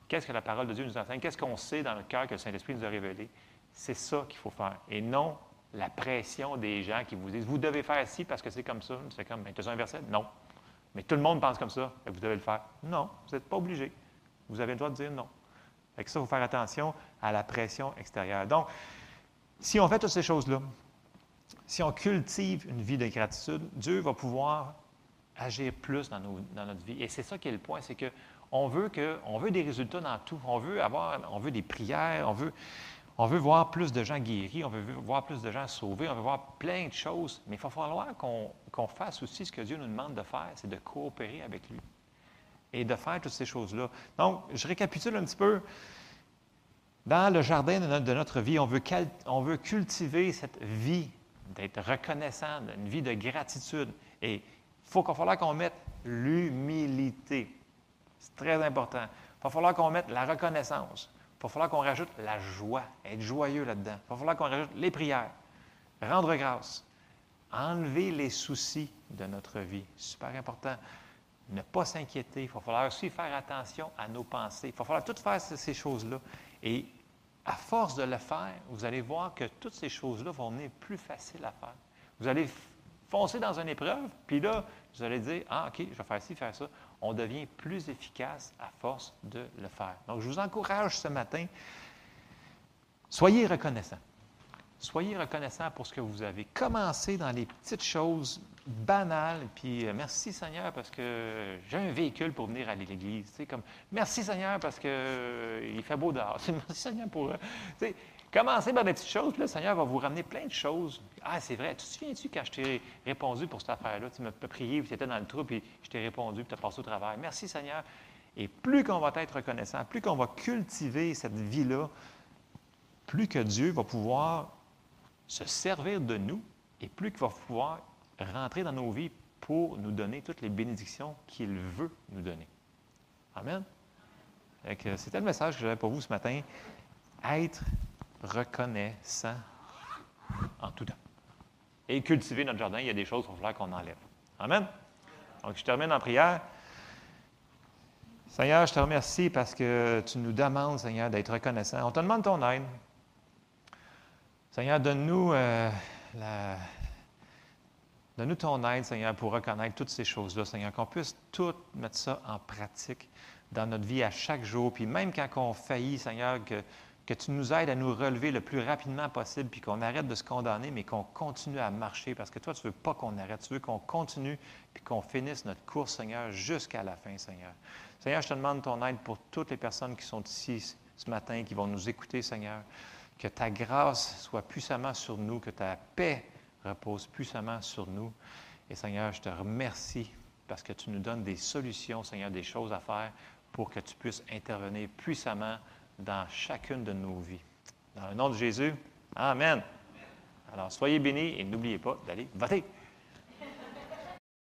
Qu'est-ce que la parole de Dieu nous enseigne? Qu'est-ce qu'on sait dans le cœur que le Saint-Esprit nous a révélé? C'est ça qu'il faut faire. Et non la pression des gens qui vous disent Vous devez faire ci parce que c'est comme ça. C'est comme, tu as un verset? Non. Mais tout le monde pense comme ça, et vous devez le faire. Non, vous n'êtes pas obligé. Vous avez le droit de dire non. Avec ça, il faut faire attention à la pression extérieure. Donc, si on fait toutes ces choses-là, si on cultive une vie de gratitude, Dieu va pouvoir agir plus dans, dans notre vie. Et c'est ça qui est le point, c'est veut, que, on veut des résultats dans tout. On veut avoir, on veut des prières, on veut, on veut voir plus de gens guéris, on veut voir plus de gens sauvés, on veut voir plein de choses, mais il va falloir qu'on fasse aussi ce que Dieu nous demande de faire, c'est de coopérer avec lui et de faire toutes ces choses-là. Donc, je récapitule un petit peu. Dans le jardin de notre, vie, on veut, cultiver cette vie d'être reconnaissant, une vie de gratitude. Et il faut falloir qu'on mette l'humilité. C'est très important. Il va falloir qu'on mette la reconnaissance. Il va falloir qu'on rajoute la joie, être joyeux là-dedans. Il va falloir qu'on rajoute les prières, rendre grâce, enlever les soucis de notre vie. Super important. Ne pas s'inquiéter. Il va falloir aussi faire attention à nos pensées. Il va falloir tout faire ces choses-là. Et à force de le faire, vous allez voir que toutes ces choses-là vont venir plus faciles à faire. Vous allez foncer dans une épreuve, puis là, vous allez dire, ah, OK, je vais faire ci, faire ça on devient plus efficace à force de le faire. Donc, je vous encourage ce matin, soyez reconnaissants. Soyez reconnaissants pour ce que vous avez. Commencez dans les petites choses banales, puis euh, merci Seigneur parce que j'ai un véhicule pour venir à l'église. Comme, merci Seigneur parce qu'il euh, fait beau dehors. Merci Seigneur pour... Euh, Commencez par des petites choses, puis le Seigneur va vous ramener plein de choses. Ah, c'est vrai. Tu te souviens-tu quand je t'ai répondu pour cette affaire-là? Tu m'as prié, puis tu étais dans le trou, puis je t'ai répondu, puis tu as passé au travail. Merci, Seigneur. Et plus qu'on va être reconnaissant, plus qu'on va cultiver cette vie-là, plus que Dieu va pouvoir se servir de nous et plus qu'il va pouvoir rentrer dans nos vies pour nous donner toutes les bénédictions qu'il veut nous donner. Amen. C'était le message que j'avais pour vous ce matin. Être reconnaissant en tout temps. Et cultiver notre jardin, il y a des choses qu'il va qu'on enlève. Amen. Donc, je termine en prière. Seigneur, je te remercie parce que tu nous demandes, Seigneur, d'être reconnaissant. On te demande ton aide. Seigneur, donne-nous euh, Donne-nous ton aide, Seigneur, pour reconnaître toutes ces choses-là, Seigneur, qu'on puisse tout mettre ça en pratique dans notre vie à chaque jour. Puis même quand on faillit, Seigneur, que, que tu nous aides à nous relever le plus rapidement possible, puis qu'on arrête de se condamner, mais qu'on continue à marcher, parce que toi, tu ne veux pas qu'on arrête, tu veux qu'on continue, puis qu'on finisse notre course, Seigneur, jusqu'à la fin, Seigneur. Seigneur, je te demande ton aide pour toutes les personnes qui sont ici ce matin, qui vont nous écouter, Seigneur. Que ta grâce soit puissamment sur nous, que ta paix repose puissamment sur nous. Et Seigneur, je te remercie parce que tu nous donnes des solutions, Seigneur, des choses à faire pour que tu puisses intervenir puissamment dans chacune de nos vies. Dans le nom de Jésus, Amen. Alors, soyez bénis et n'oubliez pas d'aller voter.